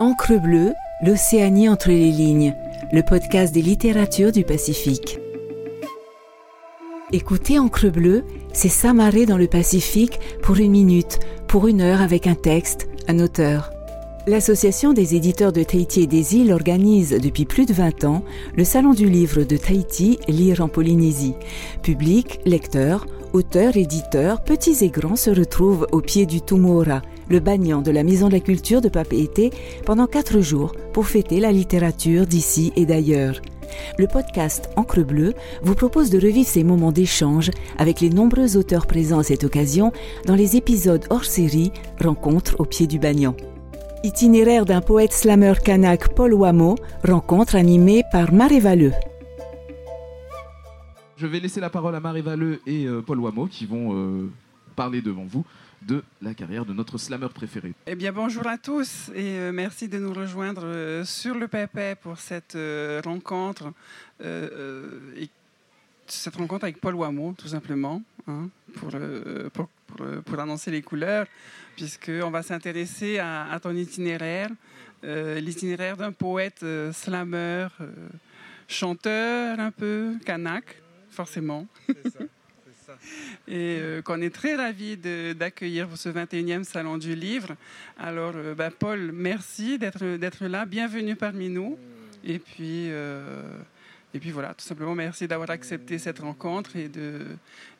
Encre bleue, l'Océanie entre les lignes, le podcast des littératures du Pacifique. Écoutez Encre bleue, c'est s'amarrer dans le Pacifique pour une minute, pour une heure avec un texte, un auteur. L'Association des éditeurs de Tahiti et des îles organise depuis plus de 20 ans le Salon du livre de Tahiti, Lire en Polynésie. Public, lecteurs, auteurs, éditeurs, petits et grands se retrouvent au pied du Tumora, le bagnan de la Maison de la Culture de Papeete pendant quatre jours pour fêter la littérature d'ici et d'ailleurs. Le podcast Encre Bleue vous propose de revivre ces moments d'échange avec les nombreux auteurs présents à cette occasion dans les épisodes hors série Rencontres au pied du Bagnan. Itinéraire d'un poète slammer kanak Paul Wamo, rencontre animée par Marie Valeux. Je vais laisser la parole à Marie Valeux et euh, Paul Wamo qui vont euh, parler devant vous de la carrière de notre slammer préféré. Eh bien, bonjour à tous et euh, merci de nous rejoindre euh, sur le Pépé pour cette euh, rencontre. et cette rencontre avec Paul Wameau, tout simplement, hein, pour, pour, pour, pour, annoncer les couleurs, puisqu'on va s'intéresser à, à, ton itinéraire, l'itinéraire d'un poète slammer, chanteur un peu, kanak, forcément. C'est ça et euh, qu'on est très ravis d'accueillir pour ce 21e Salon du Livre. Alors, euh, ben, Paul, merci d'être là. Bienvenue parmi nous. Et puis, euh, et puis voilà, tout simplement, merci d'avoir accepté cette rencontre et de,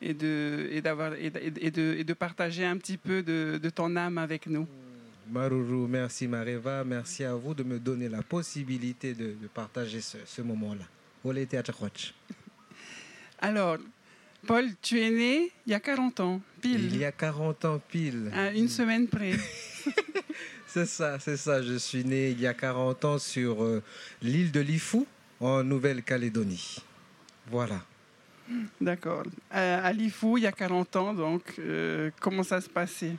et de, et d'avoir, et de, et de, partager un petit peu de, de ton âme avec nous. Marourou, merci Mareva, merci à vous de me donner la possibilité de, de partager ce, ce moment-là. Alors, Paul, tu es né il y a 40 ans, pile. Il y a 40 ans, pile. À une semaine près. c'est ça, c'est ça. Je suis né il y a 40 ans sur euh, l'île de Lifou, en Nouvelle-Calédonie. Voilà. D'accord. Euh, à Lifou, il y a 40 ans, donc, euh, comment ça se passait?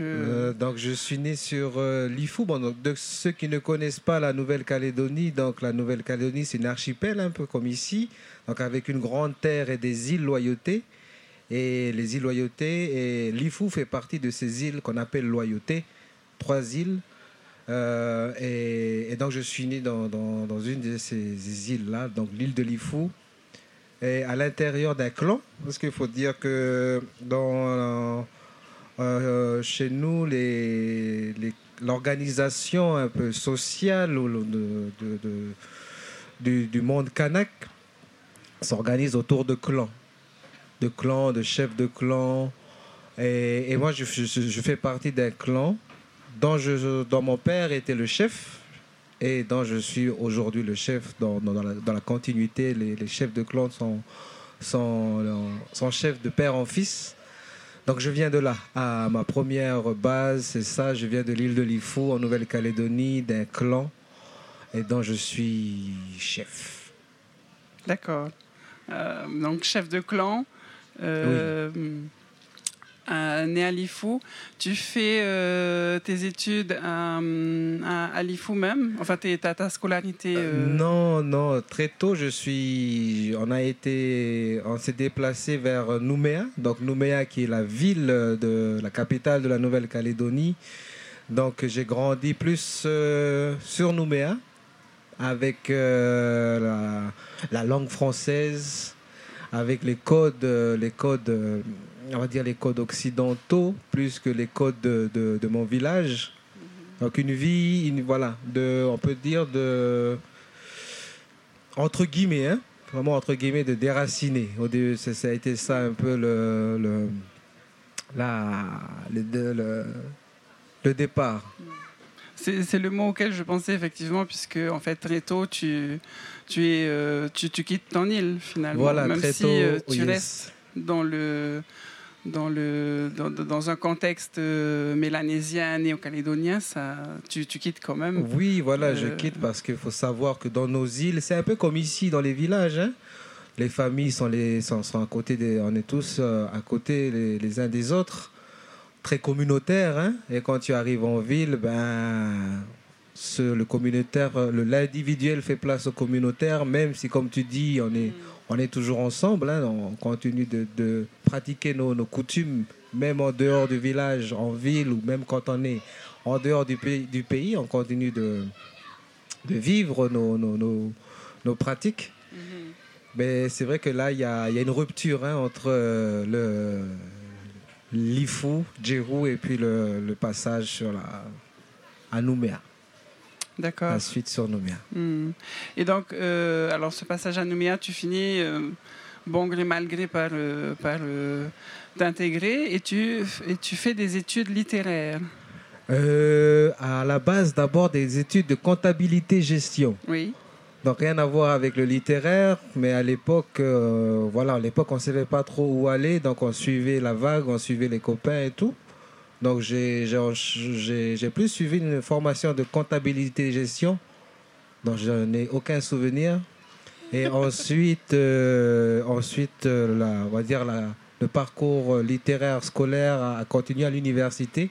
Euh, donc, je suis né sur euh, Lifou. Bon, donc, de ceux qui ne connaissent pas la Nouvelle-Calédonie, donc la Nouvelle-Calédonie, c'est une archipel, un peu comme ici, donc avec une grande terre et des îles loyautés. Et les îles loyautés, et Lifou fait partie de ces îles qu'on appelle loyautés, trois îles. Euh, et, donc, je suis né dans, une de ces îles-là, donc l'île de Lifou, et à l'intérieur d'un clan, parce qu'il faut dire que dans euh, chez nous, les, l'organisation un peu sociale du, monde kanak s'organise autour de clans, de clans, de chefs de clans. Et, moi, je, fais partie d'un clan dont, mon père était le chef et dont je suis aujourd'hui le chef dans, la, continuité. Les, chefs de clan sont, sont chefs de père en fils. Donc je viens de là. À ma première base, c'est ça. Je viens de l'île de Lifou, en Nouvelle-Calédonie, d'un clan et dont je suis chef. D'accord. Euh, donc chef de clan. Euh, oui. À, né à Lifou. Tu fais euh, tes études à, à, à Lifou même? Enfin, tu as ta scolarité euh... Non, non. Très tôt, je suis. On a été. On s'est déplacé vers Nouméa. Donc, Nouméa, qui est la ville de la capitale de la Nouvelle-Calédonie. Donc, j'ai grandi plus euh, sur Nouméa avec euh, la, la, langue française, avec les codes, les codes on va dire les codes occidentaux plus que les codes de, de, de mon village. Donc une vie, une, voilà, de, on peut dire de entre guillemets, hein, vraiment entre guillemets de déraciné. Au début, ça, ça a été ça un peu le le, la, le, le, le départ. C'est le mot auquel je pensais effectivement, puisque en fait très tôt tu tu es euh, tu, tu, quittes ton île finalement, voilà, même très si tôt, euh, tu yes. restes dans le dans, le, dans, dans un contexte euh, mélanésien, néo-calédonien, ça, tu, tu, quittes quand même. Oui, voilà, euh... je quitte parce qu'il faut savoir que dans nos îles, c'est un peu comme ici dans les villages. Hein les familles sont, les, sont, sont, à côté des, on est tous euh, à côté les, les, uns des autres, très communautaires. Hein et quand tu arrives en ville, ben, ce, le communautaire, l'individuel fait place au communautaire, même si, comme tu dis, on est. On est toujours ensemble, hein, on continue de, de pratiquer nos, nos, coutumes, même en dehors du village, en ville, ou même quand on est en dehors du pays, du pays on continue de, de vivre nos, nos, nos, nos pratiques. Mais c'est vrai que là, il y a, y a, une rupture hein, entre euh, le l'Ifu, Djerou, et puis le, le, passage sur la, à Nouméa. D'accord. La suite sur Nouméa. Mmh. Et donc, euh, alors ce passage à Nouméa, tu finis, euh, bon gré mal gré, par, euh, par t'intégrer et tu, et tu fais des études littéraires. Euh, à la base, d'abord des études de comptabilité-gestion. Oui. Donc rien à voir avec le littéraire, mais à l'époque, euh, voilà, à l'époque on savait pas trop où aller, donc on suivait la vague, on suivait les copains et tout. Donc j'ai plus suivi une formation de comptabilité-gestion, donc je n'ai aucun souvenir. Et ensuite, euh, ensuite, euh, la, on va dire la, le parcours littéraire scolaire a, a continué à l'université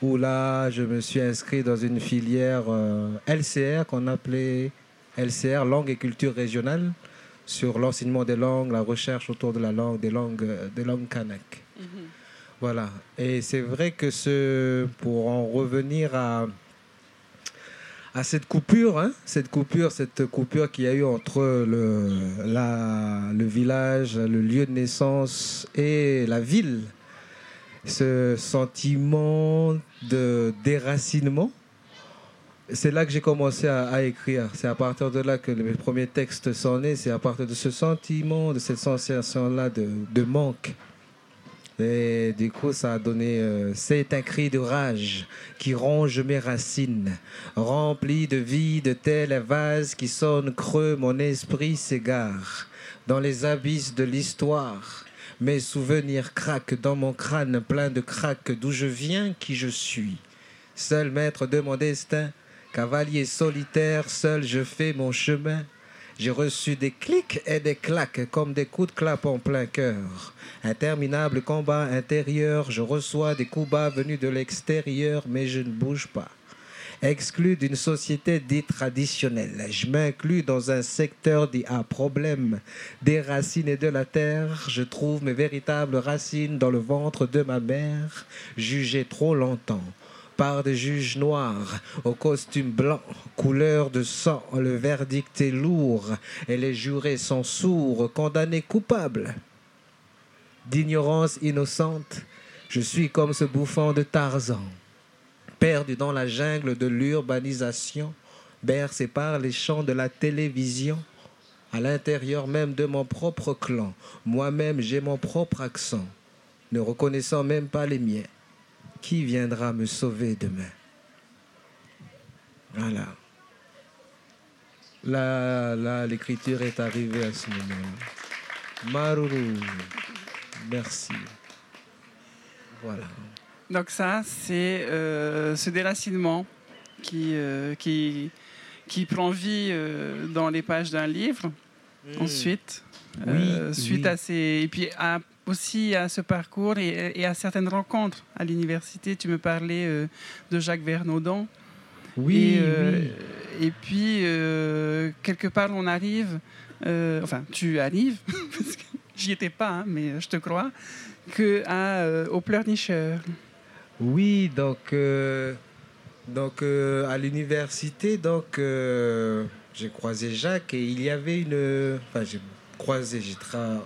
où là, je me suis inscrit dans une filière euh, LCR qu'on appelait LCR, langue et culture régionale, sur l'enseignement des langues, la recherche autour de la langue, des langues, des langues kanak. Mm -hmm. Voilà. Et c'est vrai que pour en revenir à, à cette coupure, hein, cette coupure, cette qu'il y a eu entre le, la, le village, le lieu de naissance et la ville, ce sentiment de déracinement, c'est là que j'ai commencé à, écrire. C'est à partir de là que mes premiers textes sont nés. C'est à partir de ce sentiment, de cette sensation-là de, manque. Et du coup, ça a donné. Euh, c'est un cri de rage qui ronge mes racines, rempli de vie, de tels vases qui sonnent creux. Mon esprit s'égare dans les abysses de l'histoire. Mes souvenirs craquent dans mon crâne plein de craques d'où je viens, qui je suis? Seul maître de mon destin, cavalier solitaire, seul je fais mon chemin. J'ai reçu des clics et des claques comme des coups de clap en plein cœur. Interminable combat intérieur, je reçois des coups bas venus de l'extérieur, mais je ne bouge pas. Exclu d'une société dite traditionnelle, je m'inclus dans un secteur dit à problème des racines et de la terre. Je trouve mes véritables racines dans le ventre de ma mère, jugée trop longtemps par des juges noirs au costume blanc, couleur de sang. Le verdict est lourd et les jurés sont sourds, condamnés coupables d'ignorance innocente. Je suis comme ce bouffon de Tarzan, perdu dans la jungle de l'urbanisation, bercé par les chants de la télévision. À l'intérieur même de mon propre clan, moi-même j'ai mon propre accent, ne reconnaissant même pas les miens. Qui viendra me sauver demain? Voilà. Là, là l'écriture est arrivée à ce moment-là. Maruru, merci. Voilà. Donc ça, c'est euh, ce déracinement qui, euh, qui, qui prend vie euh, dans les pages d'un livre. Mmh. Ensuite, oui, suite oui. à ces... Et puis à aussi à ce parcours et, et, à certaines rencontres à l'université. Tu me parlais euh, de Jacques Vernaudan. Oui, et, euh, oui. et puis, euh, quelque part, on arrive, enfin, tu arrives, parce que j'y étais pas, hein, mais je te crois, que à, au pleurnicheur. Oui, donc, donc à l'université, donc, j'ai croisé Jacques et il y avait une. Enfin, j'ai croisé.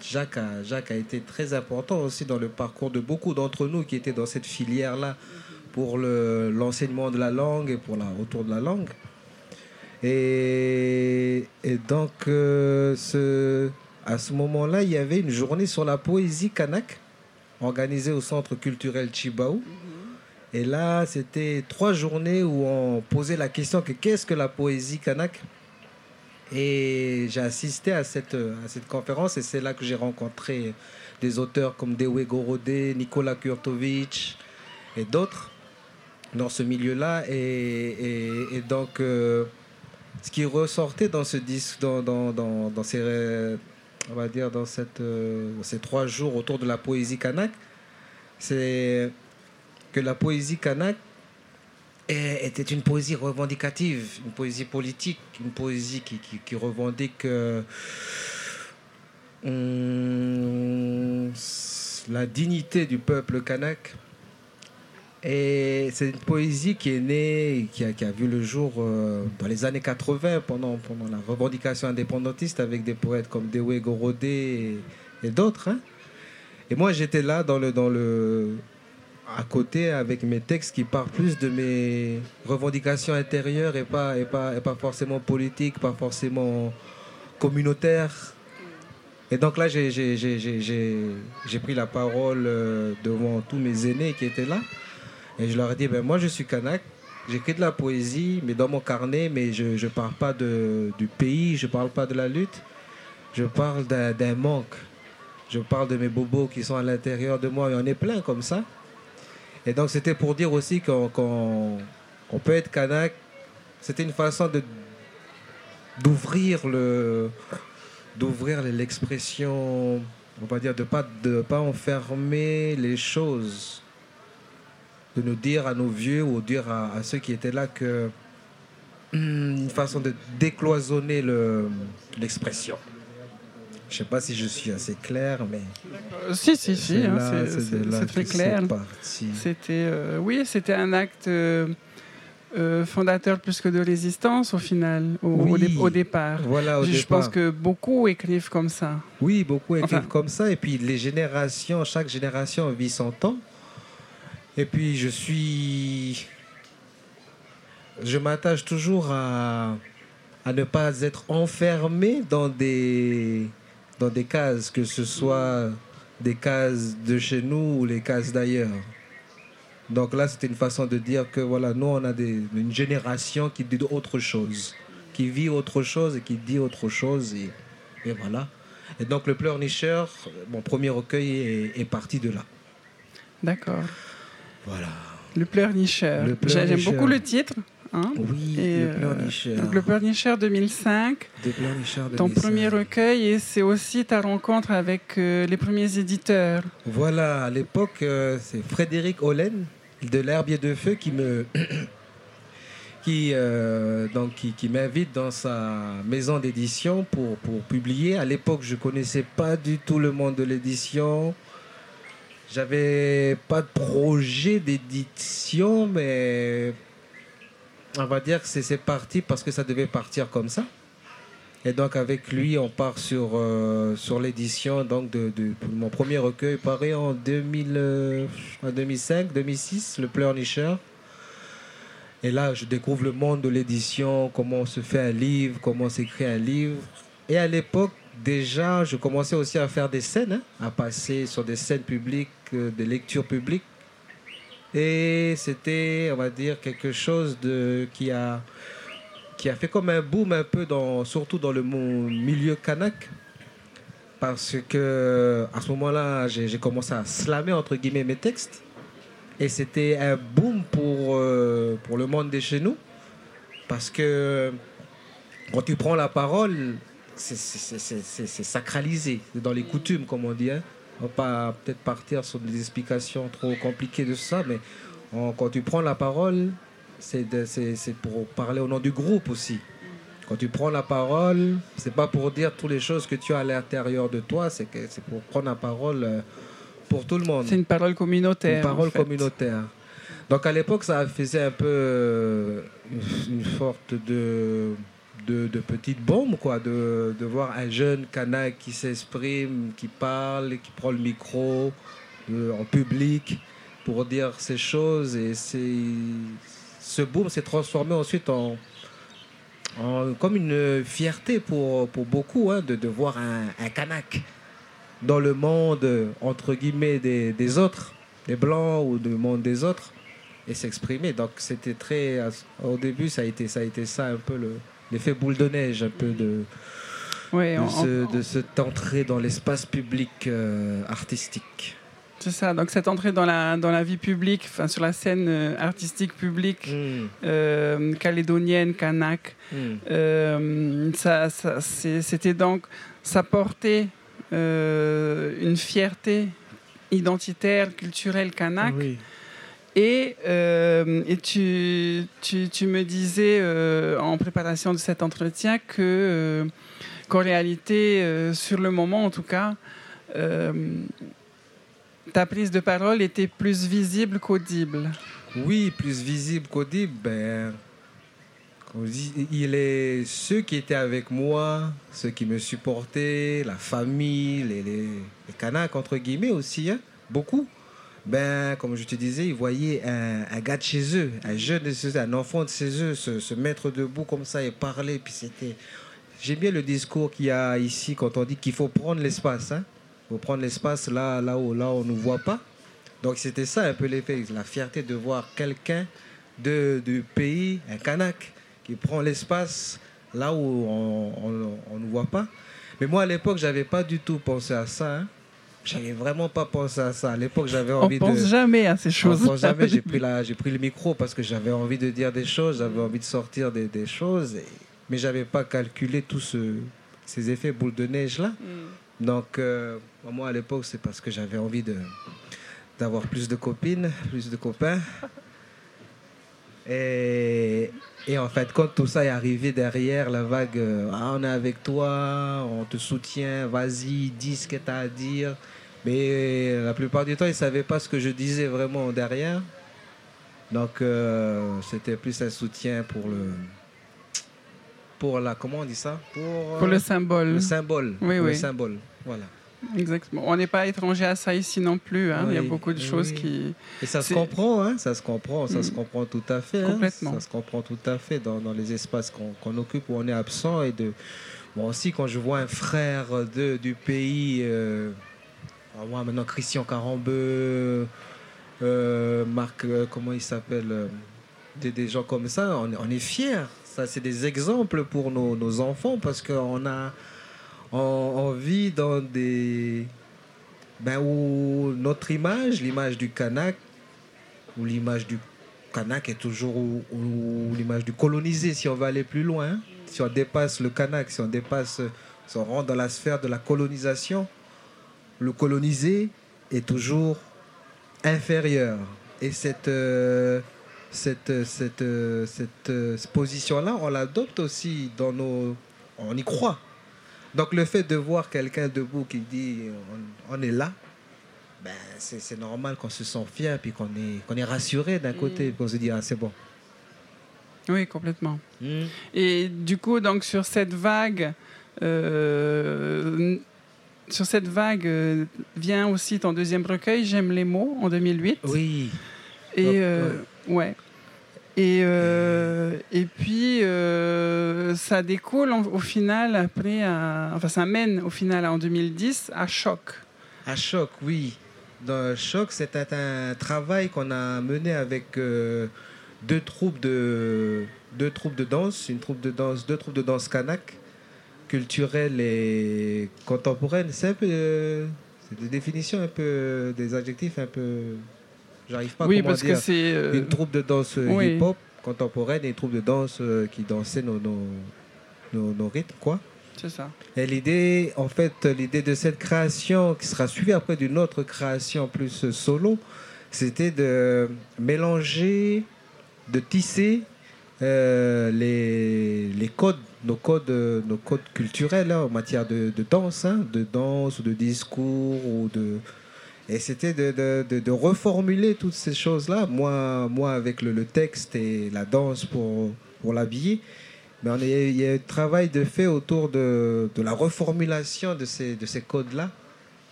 Jacques a, Jacques a été très important aussi dans le parcours de beaucoup d'entre nous qui étaient dans cette filière-là pour l'enseignement de la langue et pour la retour de la langue. Et, et donc, euh, ce, à ce moment-là, il y avait une journée sur la poésie kanak organisée au Centre culturel Chibaou. Et là, c'était trois journées où on posait la question que qu'est-ce que la poésie kanak? Et j'ai assisté à cette, à cette conférence et c'est là que j'ai rencontré des auteurs comme Dewe Gorodé, Nicolas Kurtovic et d'autres dans ce milieu-là. Et, donc, euh, ce qui ressortait dans ce disque, dans, dans, dans, dans ces, on va dire, dans, cette, euh, ces trois jours autour de la poésie kanak, c'est que la poésie kanak était une poésie revendicative, une poésie politique, une poésie qui, revendique euh, la dignité du peuple kanak. Et c'est une poésie qui est née, qui a, vu le jour euh, dans les années 80, pendant, la revendication indépendantiste, avec des poètes comme Dewe Gorodé et, d'autres. hein. Et moi, j'étais là dans le, à côté avec mes textes qui parlent plus de mes revendications intérieures et pas, et pas, et pas forcément politiques, pas forcément communautaires. Et donc là, j'ai- pris la parole euh, devant tous mes aînés qui étaient là. Et je leur ai dit, ben moi je suis kanak, j'écris de la poésie, mais dans mon carnet, mais je ne parle pas de, du pays, je parle pas de la lutte, je parle d'un d'un manque. Je parle de mes bobos qui sont à l'intérieur de moi, et on est plein comme ça. Et donc c'était pour dire aussi qu'on peut être kanak. C'était une façon d'ouvrir le d'ouvrir l'expression, on va dire de pas de pas enfermer les choses, de nous dire à nos vieux ou dire à, ceux qui étaient là que une façon de décloisonner le- l'expression. Je sais pas si je suis assez clair, mais Euh, si, si, si, c'est hein, très clair. C'était, euh, oui, c'était un acte euh, euh, fondateur plus que de résistance au final, au, au Oui. dé- au départ. Voilà, au je, je départ. pense que beaucoup écrivent comme ça. Oui, beaucoup écrivent Enfin- comme ça. Et puis les générations, chaque génération vit son temps. Et puis je suis. Je m'attache toujours à, à ne pas être enfermé dans des, dans des cases, que ce soit des cases de chez nous ou les cases d'ailleurs. Donc là, c'était une façon de dire que voilà, nous, on a des, une génération qui dit autre chose, qui vit autre chose et qui dit autre chose. Et, et voilà. Et donc le pleurnicheur, mon premier recueil est, est parti de là. D'accord. Voilà. Le pleurnicheur. Pleurnicheur. J'aime beaucoup le titre. Hein. Oui, Et, le euh, pleurnicheur. Donc, le pleurnicheur 2005, Le pleurnicheur de ton premier recueil, et c'est aussi ta rencontre avec euh, les premiers éditeurs. Voilà, à l'époque, euh, c'est Frédéric Hollen de l'Herbier de Feu qui me qui euh, donc qui, qui m'invite dans sa maison d'édition pour, pour publier. À l'époque, je connaissais pas du tout le monde de l'édition. J'avais pas de projet d'édition, mais on va dire que c'est parti parce que ça devait partir comme ça. Et donc avec lui, on part sur, euh, l'édition donc de, mon premier recueil paru en 2000, euh, en 2005, 2006, Le Pleurnicheur. Et là, je découvre le monde de l'édition, comment on se fait un livre, comment on s'écrit un livre. Et à l'époque, déjà, je commençais aussi à faire des scènes, hein, à passer sur des scènes publiques, euh, des lectures publiques. Et c'était, on va dire, quelque chose de, qui, a, qui a fait comme un boom un peu, dans, surtout dans le milieu kanak. Parce que à ce moment-là, j'ai commencé à slammer, entre guillemets, mes textes. Et c'était un boom pour, euh, pour le monde de chez nous. Parce que quand tu prends la parole, c'est- sacralisé. Dans les coutumes, comme on dit. hein. On va pas peut-être partir sur des explications trop compliquées de ça, mais quand tu prends la parole, c'est pour parler au nom du groupe aussi. Quand tu prends la parole, c'est pas pour dire toutes les choses que tu as à l'intérieur de toi, c'est que c'est pour prendre la parole euh, pour tout le monde. C'est une parole communautaire. Une parole en fait. communautaire. Donc à l'époque, ça faisait un peu euh, une, une sorte de, de, de petite bombe, quoi, de, de voir un jeune kanak qui s'exprime, qui parle, qui prend le micro euh, en public pour dire ces choses. Et ce boom s'est transformé ensuite en, en- comme une fierté pour, pour beaucoup hein, de, de voir un, un dans le monde, entre guillemets, des, des autres, des blancs ou du monde des autres, et s'exprimer. Donc c'était très... Au début, ça a été ça, a été ça un peu le- l'effet boule de neige, un peu de, Ouais, de, en- ce- en- de cette entrée dans l'espace public euh, artistique. C'est ça, donc cette entrée dans la, dans la vie publique, enfin, sur la scène euh, artistique publique Mm, euh, calédonienne, kanak, mm. euh, ça, c'était donc, ça portait euh, une fierté identitaire, culturelle kanak. Oui. Et, euh, et tu, tu, tu me disais euh, en préparation de cet entretien que euh, qu'en réalité, sur le moment en tout cas, ta prise de parole était plus visible qu'audible. Oui, plus visible qu'audible. Ben, il est ceux qui étaient avec moi, ceux qui me supportaient, la famille, les, les, entre guillemets aussi, hein, beaucoup. Ben, comme je te disais, ils voyaient un, gars de chez eux, un jeune de chez eux, un enfant de chez eux, se, mettre debout comme ça et parler. Puis c'était. J'aime bien le discours qu'il y a ici quand on dit qu'il faut prendre l'espace. Hein. Il faut prendre l'espace là, là où, là on ne voit pas. Donc c'était ça un peu l'effet, la fierté de voir quelqu'un de, du pays, un Kanak, qui prend l'espace là où on ne voit pas. Mais moi, à l'époque, je n'avais pas du tout pensé à ça. Hein. J'avais vraiment pas pensé à ça. À l'époque, j'avais envie de. On pense jamais à ces choses. On pense jamais. J'ai pris, la, j'ai pris le micro parce que j'avais envie de dire des choses, j'avais envie de sortir des, des choses. Et... Mais j'avais pas calculé tous ce, ces effets boule de neige-là. Mm. Donc, euh, moi, à l'époque, c'est parce que j'avais envie de, d'avoir plus de copines, plus de copains. Et, et, en fait, quand tout ça est arrivé derrière, la vague, euh, ah, on est avec toi, on te soutient, vas-y, dis ce que tu as à dire. Mais la plupart du temps, ils ne savaient pas ce que je disais vraiment derrière. Donc, euh, c'était plus un soutien pour le. Pour la. Comment on dit ça? Pour, le symbole. Le symbole. Oui, oui. Le symbole. Voilà. Exactement. On n'est pas étranger à ça ici non plus. Hein. Il y a beaucoup de choses qui. Et ça se comprend, hein. ça se comprend, ça se mm. comprend tout à fait. Hein. Complètement. Ça se comprend tout à fait dans, dans les espaces qu'on occupe où on est absent. Et de... Moi aussi, quand je vois un frère de, du pays, euh... moi maintenant Christian Carambeu, euh, Marc, euh, comment il s'appelle euh, des, gens comme ça, on, est fiers. Ça, c'est des exemples pour nos, enfants parce qu'on a on, vit dans des. Ben, où notre image, l'image du Kanak, ou l'image du Kanak est toujours. ou, l'image du colonisé, si on va aller plus loin, si on dépasse le Kanak, si on dépasse. Si on rentre dans la sphère de la colonisation, le colonisé est toujours inférieur. Et cette. Euh, cette, cette, cette, cette position-là, on l'adopte aussi dans nos... On y croit. Donc le fait de voir quelqu'un debout qui dit on, est là, ben, c'est normal qu'on se sent fier puis qu'on est, qu'on est rassuré d'un côté, pour mm. se dire ah, c'est bon. Oui, complètement. Mm. Et du coup, donc sur cette vague, euh, sur cette vague euh, vient aussi ton deuxième recueil, J'aime les mots, en 2008. Oui. Et euh, ouais. Et, euh, et puis, ça découle au final après, enfin, ça mène au final en 2010 à Choc. À Choc, oui. Dans Choc, c'était un travail qu'on a mené avec deux troupes de deux troupes de danse, une troupe de danse, deux troupes de danse kanak, culturelle et contemporaine. C'est un peu, c'est des définitions un peu, des adjectifs un peu J'arrive pas oui, à parce dire. que c'est euh, une troupe de danse euh, hip-hop contemporaine et une troupe de danse euh, qui dansait nos, nos, nos, rythmes, quoi. C'est ça. Et l'idée, en fait, l'idée de cette création, qui sera suivie après d'une autre création plus solo, c'était de mélanger, de tisser les, les codes, nos codes, nos codes culturels hein, en matière de, de danse, hein, de danse ou de discours ou de, et c'était de, de, reformuler toutes ces choses-là, moi, moi avec le, texte et la danse pour, pour l'habiller. Mais il y a un travail de fait autour de, de la reformulation de ces, de ces codes-là.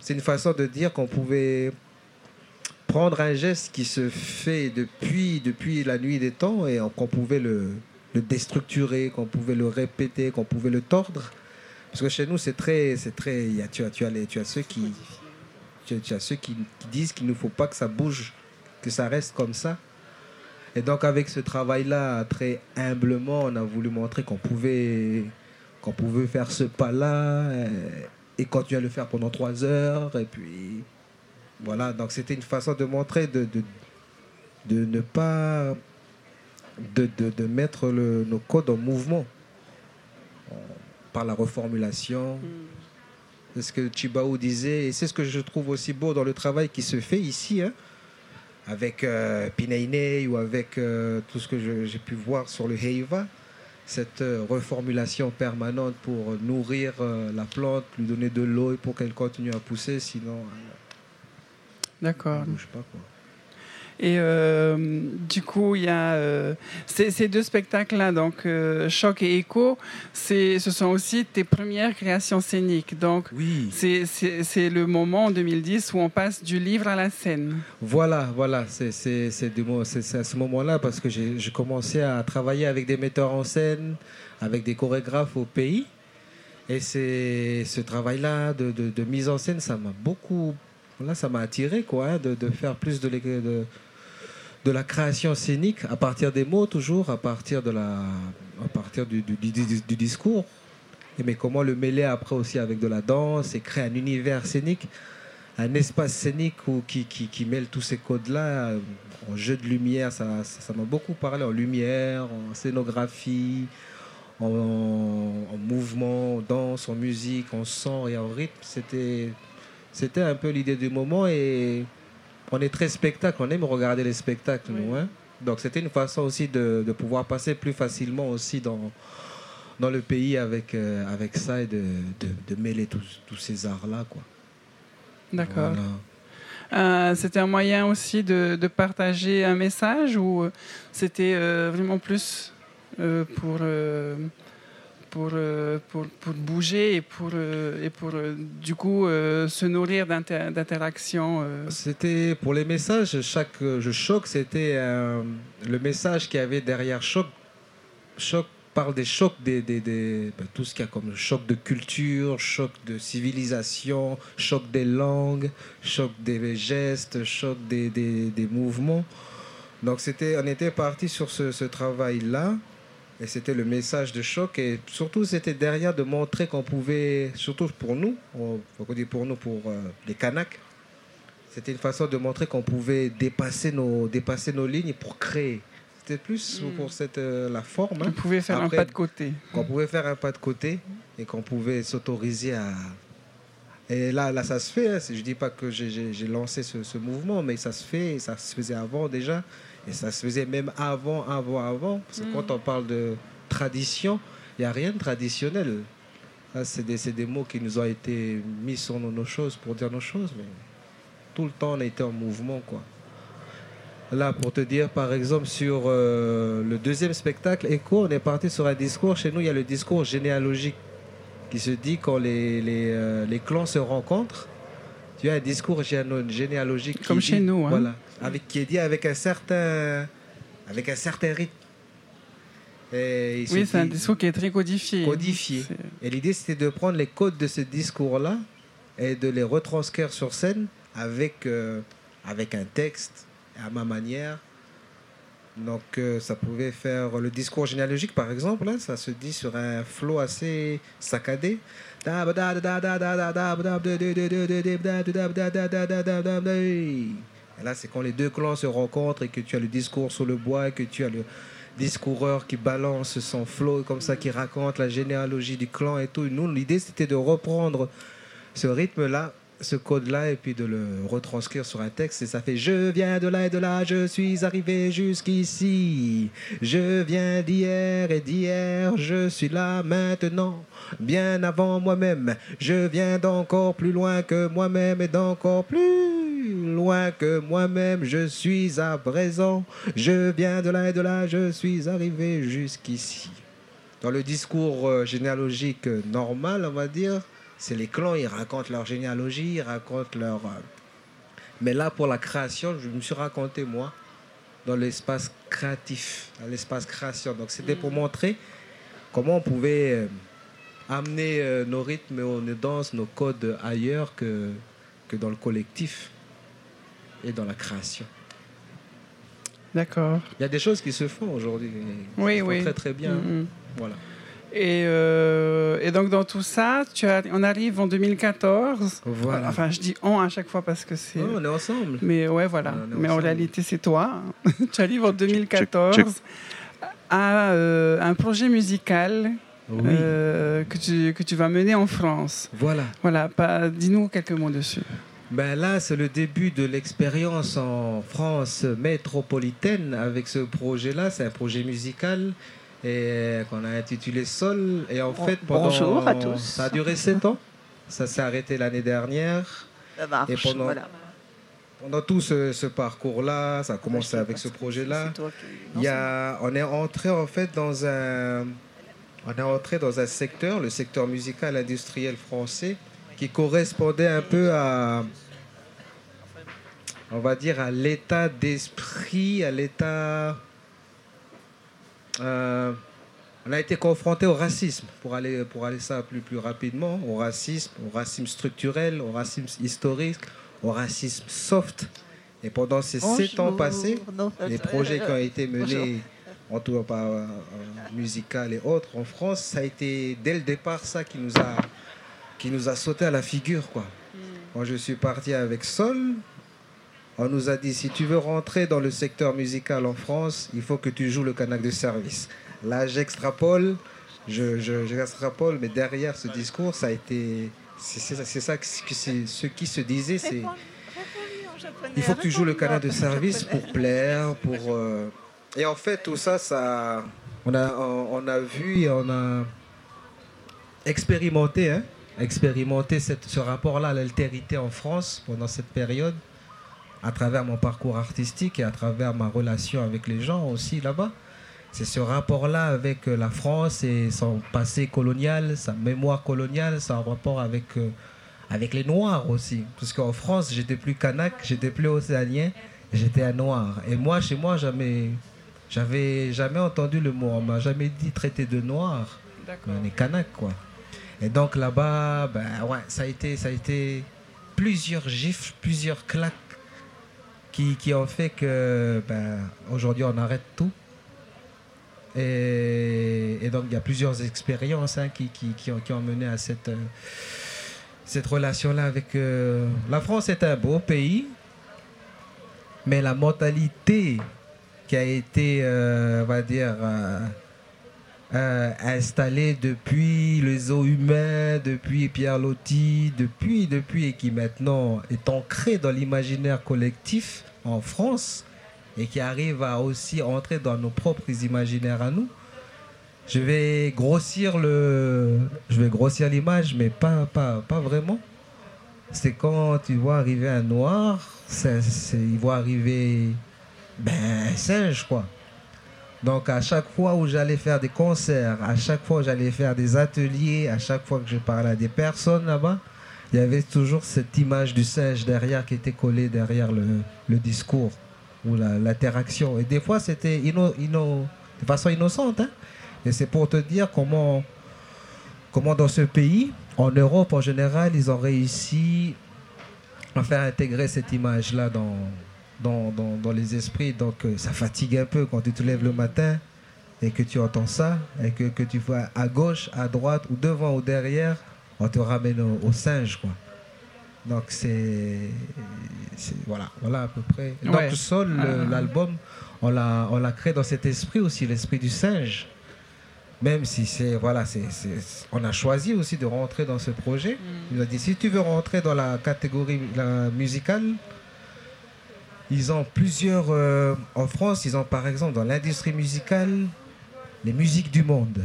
C'est une façon de dire qu'on pouvait prendre un geste qui se fait depuis, depuis la nuit des temps et qu'on pouvait le, déstructurer, qu'on pouvait le répéter, qu'on pouvait le tordre. Parce que chez nous, c'est très. C'est très y a, tu, as, tu, as les, tu as ceux qui tu, as ceux qui, disent qu'il ne faut pas que ça bouge, que ça reste comme ça. Et donc avec ce travail-là, très humblement, on a voulu montrer qu'on pouvait, qu'on pouvait faire ce pas-là et, et, continuer à le faire pendant trois heures. Et puis voilà, donc c'était une façon de montrer de, de, de ne pas... De, de, de mettre le, nos codes en mouvement par la reformulation. Mm. C'est ce que Chibaou disait, et c'est ce que je trouve aussi beau dans le travail qui se fait ici, hein, avec euh, ou avec euh, tout ce que j'ai pu voir sur le Heiva, cette euh, reformulation permanente pour nourrir euh, la plante, lui donner de l'eau pour qu'elle continue à pousser, sinon. D'accord. Bouge pas, quoi. Et euh, du coup, il y a euh, ces, ces deux spectacles-là, donc euh, Choc et Écho, ce sont aussi tes premières créations scéniques. Donc, Oui. c'est- le moment en 2010 où on passe du livre à la scène. Voilà, voilà, c'est à ce moment-là parce que j'ai commencé à travailler avec des metteurs en scène, avec des chorégraphes au pays. Et ce travail-là de, de- de mise en scène, ça m'a beaucoup, là, ça m'a attiré, quoi, hein, de, de faire plus de, de, de la création scénique à partir des mots toujours, à partir de la, à partir du, du- du- discours. Mais comment le mêler après aussi avec de la danse et créer un univers scénique un espace scénique où, qui, qui, qui mêle tous ces codes-là euh, en jeu de lumière. Ça ça ça m'a beaucoup parlé en lumière, en scénographie, en, en mouvement, en danse, en musique, en son et en rythme. C'était, c'était un peu l'idée du moment et on est très spectacle. On aime regarder les spectacles, nous. hein. Donc c'était une façon aussi de, de pouvoir passer plus facilement aussi dans, dans le pays avec, euh, avec ça et de, de, de mêler tous, tous ces arts-là. Quoi. D'accord. Voilà. Euh, c'était un moyen aussi de, de partager un message ou c'était euh, vraiment plus pour, pour, euh, pour, pour bouger et pour, euh, et pour euh, du coup se nourrir d'inter- d'interactions. C'était pour les messages, chaque choc, c'était le message qu'il y avait derrière choc. Choc parle des chocs, des, des, des- ben, tout ce qu'il y a comme choc de culture, choc de civilisation, choc des langues, choc des gestes, choc des, des, mouvements. Donc c'était, on était parti sur ce travail-là. Et c'était le message de choc. Et surtout, c'était derrière de montrer qu'on pouvait, surtout pour nous, on, pour nous, pour euh, les Kanaks, c'était une façon de montrer qu'on pouvait dépasser nos, dépasser nos lignes pour créer. C'était plus Mm. pour cette, euh, la forme, hein, On pouvait faire Après- un pas de côté. qu'on pouvait faire un pas de côté et qu'on pouvait s'autoriser à... Et là, là, ça se fait. hein. Je dis pas que j'ai- lancé ce, ce mouvement, mais ça se fait. et Ça se faisait avant déjà. Et ça se faisait même avant, avant, avant. Parce que Mm. quand on parle de tradition, il n'y a rien de traditionnel. Ça, C'est des, c'est des mots qui nous ont été mis sur nos, nos choses pour dire nos choses. Mais tout le temps, on a été en mouvement, quoi. Là, pour te dire, par exemple, sur euh, le deuxième spectacle, Echo, on est parti sur un discours. Chez nous, il y a le discours généalogique qui se dit quand les, les, euh, les clans se rencontrent. Tu as un discours généalo- généalogique. Comme dit- chez nous, hein. Voilà. Avec, qui est dit avec un certain, avec un certain rythme. Et Oui, c'est un discours qui est très codifié. Codifié. Et l'idée, c'était de prendre les codes de ce discours-là et de les retranscrire sur scène avec, euh, avec un texte, à ma manière. Donc, euh, ça pouvait faire le discours généalogique, par exemple, là, ça se dit sur un flow assez saccadé. Là, c'est quand les deux clans se rencontrent et que tu as le discours sur le bois, et que tu as le discoureur qui balance son flow comme ça, qui raconte la généalogie du clan et tout. Nous, l'idée, c'était de reprendre ce rythme-là, ce code-là, et puis de le retranscrire sur un texte. Et ça fait Je viens de là et de là, je suis arrivé jusqu'ici. Je viens d'hier et d'hier, je suis là maintenant, bien avant moi-même. Je viens d'encore plus loin que moi-même et d'encore plus loin que moi-même. Je suis à présent. Je viens de là et de là, je suis arrivé jusqu'ici. Dans le discours euh, généalogique normal, on va dire, c'est les clans, ils racontent leur généalogie, ils racontent leur... euh, Mais là, pour la création, je me suis raconté, moi, dans l'espace créatif, dans l'espace création. Donc, c'était pour montrer comment on pouvait euh, amener nos rythmes, nos danses, nos codes ailleurs que, que dans le collectif et dans la création. D'accord. Il y a des choses qui se font aujourd'hui. Oui, font oui. Très, très bien. Mhm. Voilà. Et, euh, et donc dans tout ça, tu as, on arrive en 2014. Voilà. Enfin, je dis on à chaque fois parce que c'est. Ouais, on est ensemble. Mais ouais, voilà. On Mais en réalité, c'est toi. tu arrives en 2014 check. à euh, un projet musical Oui. euh, que, tu, que tu vas mener en France. Voilà. Voilà, dis-nous quelques mots dessus. Ben là, c'est le début de l'expérience en France métropolitaine avec ce projet-là. C'est un projet musical et qu'on a intitulé Sol. Et en Bon- fait, pendant, bonjour à tous. Ça a duré sept ans. Ça s'est arrêté l'année dernière. Marche. Et pendant- Voilà. pendant tout ce, parcours-là, ça a commencé avec ce projet-là. Il y a, on est entré en fait dans un, on est entré dans un secteur, le secteur musical industriel français, qui correspondait un peu à, on va dire, à l'état d'esprit, à l'état. Euh, on a été confronté au racisme, pour aller, pour aller ça plus, plus rapidement, au racisme, au racisme structurel, au racisme historique, au racisme soft. Et pendant ces sept ans passés, les projets qui ont été menés, en tout par euh, musical et autres, en France, ça a été dès le départ ça qui nous a, qui nous a sauté à la figure. Quoi. Hmm. Quand je suis parti avec Sol, on nous a dit si tu veux rentrer dans le secteur musical en France, il faut que tu joues le canac de service. Là, j'extrapole, je, j'extrapole, mais derrière ce discours, ça a été. C'est, ça que ce qui se disait, c'est. Il faut que tu joues le canard de service pour plaire, pour. Euh, et en fait, tout ça, ça. On a, on a vu et on a expérimenté, hein, expérimenté cette, ce rapport-là à l'altérité en France pendant cette période, à travers mon parcours artistique et à travers ma relation avec les gens aussi là-bas c'est ce rapport-là avec euh, la France et son passé colonial, sa mémoire coloniale, son rapport avec, euh, avec les Noirs aussi. Parce qu'en France, j'étais plus kanak, j'étais plus océanien, j'étais un Noir. Et moi, chez moi, jamais, j'avais jamais entendu le mot, on m'a jamais dit traiter de Noir. On est kanak, quoi. Et donc là-bas, ben, ouais, ça a été, ça a été plusieurs gifs, plusieurs claques qui, qui ont fait que ben, aujourd'hui on arrête tout. Et, donc, il y a plusieurs expériences hein, qui, qui, ont, qui, ont, mené à cette, euh, cette relation-là avec... Euh, la France est un beau pays, mais la mentalité qui a été, euh, on va dire, installée depuis les eaux humains, depuis Pierre Loti, depuis, depuis, et qui maintenant est ancrée dans l'imaginaire collectif en France, et qui arrive à aussi entrer dans nos propres imaginaires à nous. Je vais grossir le, je vais grossir l'image, mais pas, pas, pas vraiment. C'est quand tu vois arriver un noir, c'est, il voit arriver ben, un singe, quoi. Donc à chaque fois où j'allais faire des concerts, à chaque fois où j'allais faire des ateliers, à chaque fois que je parlais à des personnes là-bas, il y avait toujours cette image du singe derrière qui était collée derrière le, discours ou l'interaction. Et des fois, c'était de façon innocente. Hein. Et c'est pour te dire comment, comment dans ce pays, en Europe en général, ils ont réussi à faire intégrer cette image-là dans, dans, dans, les esprits. Donc euh, ça fatigue un peu quand tu te lèves le matin et que tu entends ça, et que, que tu vois à gauche, à droite, ou devant ou derrière, on te ramène au, au singe. Quoi. Donc c'est voilà, voilà à peu près. Donc Sol, ah. l'album, on l'a on l'a créé dans cet esprit aussi, l'esprit du singe. Même si c'est voilà, c'est on a choisi aussi de rentrer dans ce projet. Mm. Il a dit si tu veux rentrer dans la catégorie musicale, ils ont plusieurs euh, en France, ils ont par exemple dans l'industrie musicale les musiques du monde.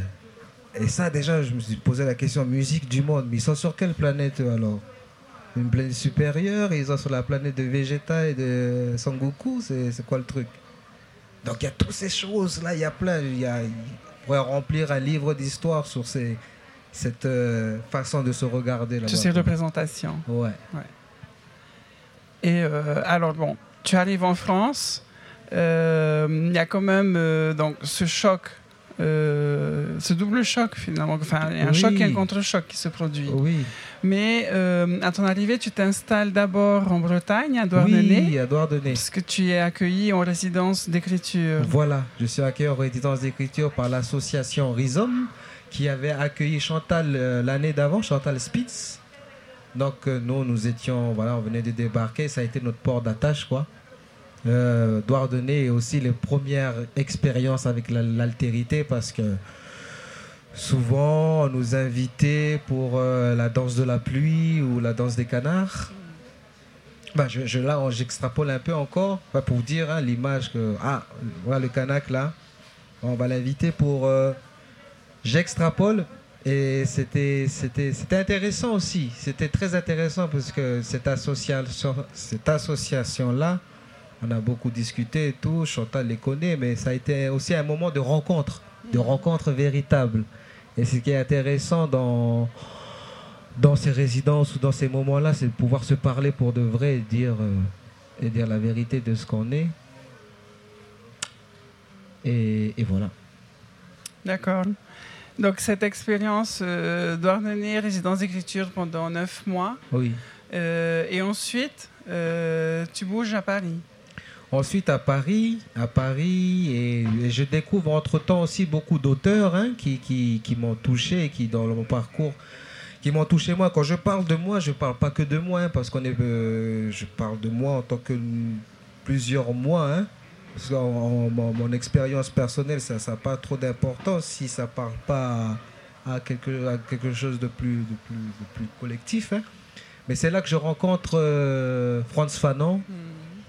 Et ça déjà, je me suis posé la question musique du monde, mais ils sont sur quelle planète alors? Une planète supérieure, ils sont sur la planète de Vegeta et de Sangoku, c'est quoi le truc? Donc il y a toutes ces choses-là, il y a plein, il y a, on pourrait remplir un livre d'histoire sur ces, cette euh, façon de se regarder. Toutes ces représentations. Ouais. ouais. Et euh, alors bon, tu arrives en France, euh, il y a quand même donc ce choc euh, ce double choc finalement. Enfin, un choc et un contre-choc qui se produit. Oui. Mais euh, à ton arrivée, tu t'installes d'abord en Bretagne, à Douarnenez. Oui, à Douarnenez. Puisque tu es accueilli en résidence d'écriture. Voilà, je suis accueilli en résidence d'écriture par l'association Rhizome qui avait accueilli Chantal euh, l'année d'avant, Chantal Spitz. Donc nous, nous étions, voilà, on venait de débarquer, ça a été notre port d'attache, quoi euh, donner aussi les premières expériences avec l'altérité parce que souvent on nous invitait pour euh, la danse de la pluie ou la danse des canards. Bah, je, là, j'extrapole un peu encore pour dire hein, l'image que ah voilà le canac là, on va l'inviter pour. Euh, j'extrapole, Et c'était, c'était, c'était intéressant aussi. C'était très intéressant parce que cette association, cette association-là, on a beaucoup discuté et tout. Chantal les connaît, mais ça a été aussi un moment de rencontre, de rencontre véritable. Et ce qui est intéressant dans, dans ces résidences ou dans ces moments-là, c'est de pouvoir se parler pour de vrai et dire, euh, et dire la vérité de ce qu'on est. Et, et voilà. D'accord. Donc cette expérience euh, d'Ordonnée, résidence d'écriture pendant neuf mois. Oui. Euh, et ensuite, euh, tu bouges à Paris. Ensuite à Paris, à Paris, et, et je découvre entre-temps aussi beaucoup d'auteurs hein, qui, qui, qui m'ont touché, qui dans mon parcours, qui m'ont touché moi. Quand je parle de moi, je parle pas que de moi, hein, parce qu'on est, euh, je parle de moi en tant que plusieurs mois. Hein, parce que en- mon, mon expérience personnelle, ça n'a pas trop d'importance si ça parle pas à, à quelque, à quelque chose de plus, de plus, de plus collectif. hein. Mais c'est là que je rencontre euh, Franz Fanon.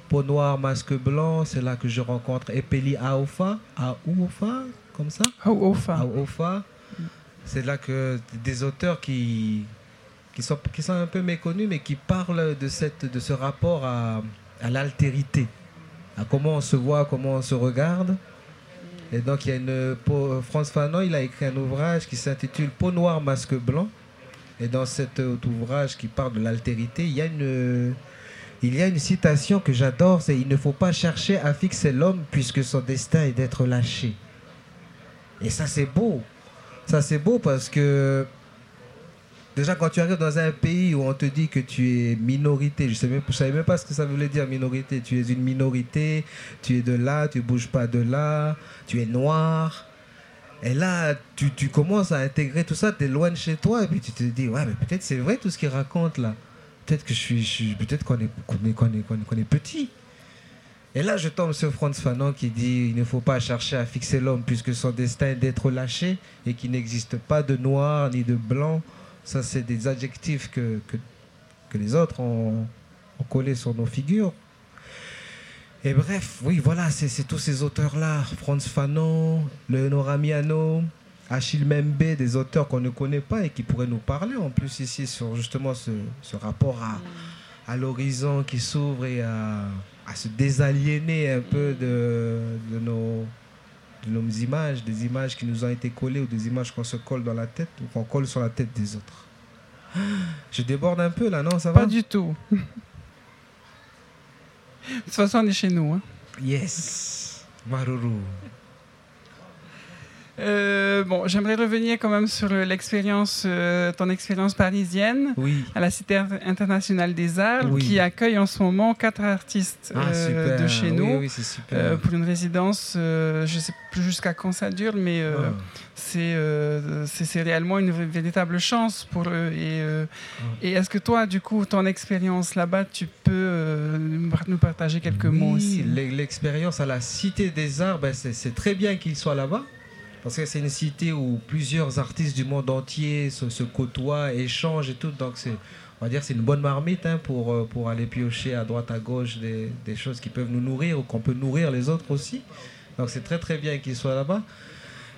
Peau noire, masque blanc, c'est là que je rencontre Epeli Aofa, Aoufa, comme ça? Ofa. Aofa. C'est là que des auteurs qui, qui, sont, qui sont un peu méconnus, mais qui parlent de, cette, de ce rapport à, à l'altérité, à comment on se voit, comment on se regarde. Et donc, il y a une. Franz Fanon, il a écrit un ouvrage qui s'intitule Peau noire, masque blanc. Et dans cet ouvrage qui parle de l'altérité, il y a une. Il y a une citation que j'adore, c'est Il ne faut pas chercher à fixer l'homme puisque son destin est d'être lâché. Et ça, c'est beau. Ça, c'est beau parce que déjà, quand tu arrives dans un pays où on te dit que tu es minorité, je ne savais même pas ce que ça voulait dire minorité. Tu es une minorité, tu es de là, tu bouges pas de là, tu es noir. Et là, tu, commences à intégrer tout ça, tu es loin de chez toi, et puis tu te dis, ouais, mais peut-être c'est vrai tout ce qu'il raconte là. Peut-être que je suis, peut-être qu'on est, qu'on est, qu'on est- qu'on est petit. Et là, je tombe sur Franz Fanon qui dit il ne faut pas chercher à fixer l'homme puisque son destin est d'être lâché et qu'il n'existe pas de noir ni de blanc. Ça, c'est des adjectifs que, que, les autres ont, collés sur nos figures. Et bref, oui, voilà, c'est tous ces auteurs-là. Franz Fanon, Leonora Miano, Achille Membe, des auteurs qu'on ne connaît pas et qui pourraient nous parler en plus ici sur justement ce, ce rapport à, à l'horizon qui s'ouvre et à, à se désaliéner un peu de, de, nos, nos images, des images qui nous ont été collées ou des images qu'on se colle dans la tête ou qu'on colle sur la tête des autres. Je déborde un peu là, non Ça va? Pas du tout. De toute façon, on est chez nous. hein. Yes Maruru. Euh, bon, j'aimerais revenir quand même sur le- l'expérience, euh, ton expérience parisienne Oui. à la Cité Inter- internationale des arts, Oui. qui accueille en ce moment quatre artistes Ah, euh, de chez nous. Oui, c'est super. pour une résidence, je ne sais plus jusqu'à quand ça dure, mais Ah. c'est c'est réellement une vé- véritable chance pour eux. Et, euh, et est-ce que toi, du coup, ton expérience là-bas, tu peux nous par- nous partager quelques mots aussi? l'e- l'expérience à la Cité des Arts, ben, c'est très bien qu'il soit là-bas. Parce que c'est une cité où plusieurs artistes du monde entier se, côtoient, échangent et tout. Donc, c'est, on va dire c'est une bonne marmite hein, pour, euh, pour aller piocher à droite, à gauche des, des choses qui peuvent nous nourrir ou qu'on peut nourrir les autres aussi. Donc, c'est très très bien qu'il soit là-bas.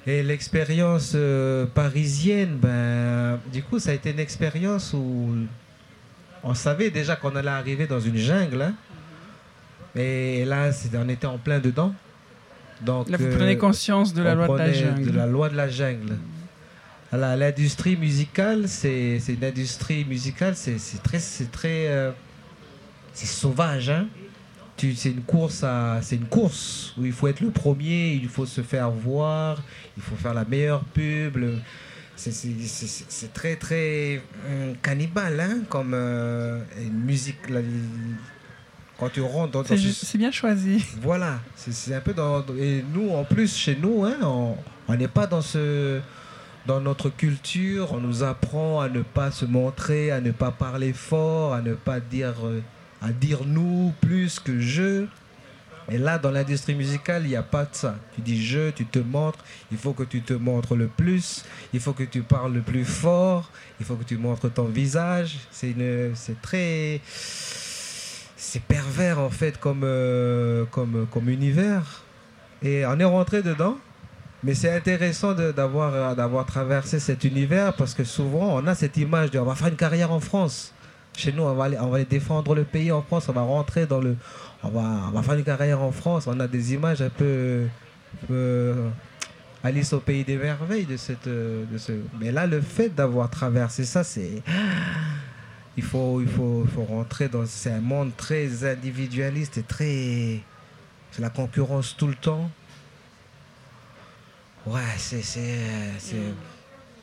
Et l'expérience euh, parisienne, ben, du coup, ça a été une expérience où on savait déjà qu'on allait arriver dans une jungle. hein. Et là, on était en plein dedans. Donc, Là, vous euh, prenez conscience de la loi de la jungle. de la loi de la jungle. La- L'industrie musicale, c'est une industrie musicale, c'est très, c'est très, euh, c'est sauvage. Hein c'est une course à, c'est une course où il faut être le premier, il faut se faire voir, il faut faire la meilleure pub. c'est- très très hum, cannibale, hein, comme euh, une musique. la- quand tu rentres dans, C'est ce- bien choisi. voilà, c'est un peu dans. Et nous, en plus, chez nous, hein, on n'est pas dans ce. Dans notre culture, on nous apprend à ne pas se montrer, à ne pas parler fort, à ne pas dire, euh, à dire nous plus que je. Et là, dans l'industrie musicale, il n'y a pas de ça. Tu dis je, tu te montres, il faut que tu te montres le plus, il faut que tu parles le plus fort, il faut que tu montres ton visage. C'est une, c'est très, c'est pervers en fait comme, euh, comme, comme univers. Et on est rentré dedans. Mais c'est intéressant d'avoir d'avoir traversé cet univers parce que souvent on a cette image de on va faire une carrière en France. Chez nous, on va aller, on va défendre le pays en France, on va rentrer dans le. On va, on va faire une carrière en France. On a des images un peu. Alice au pays des merveilles de cette. De ce... Mais là, le fait d'avoir traversé ça, c'est. Il faut, il, faut, il faut rentrer dans. C'est un monde très individualiste et très. C'est la concurrence tout le temps. Ouais, c'est.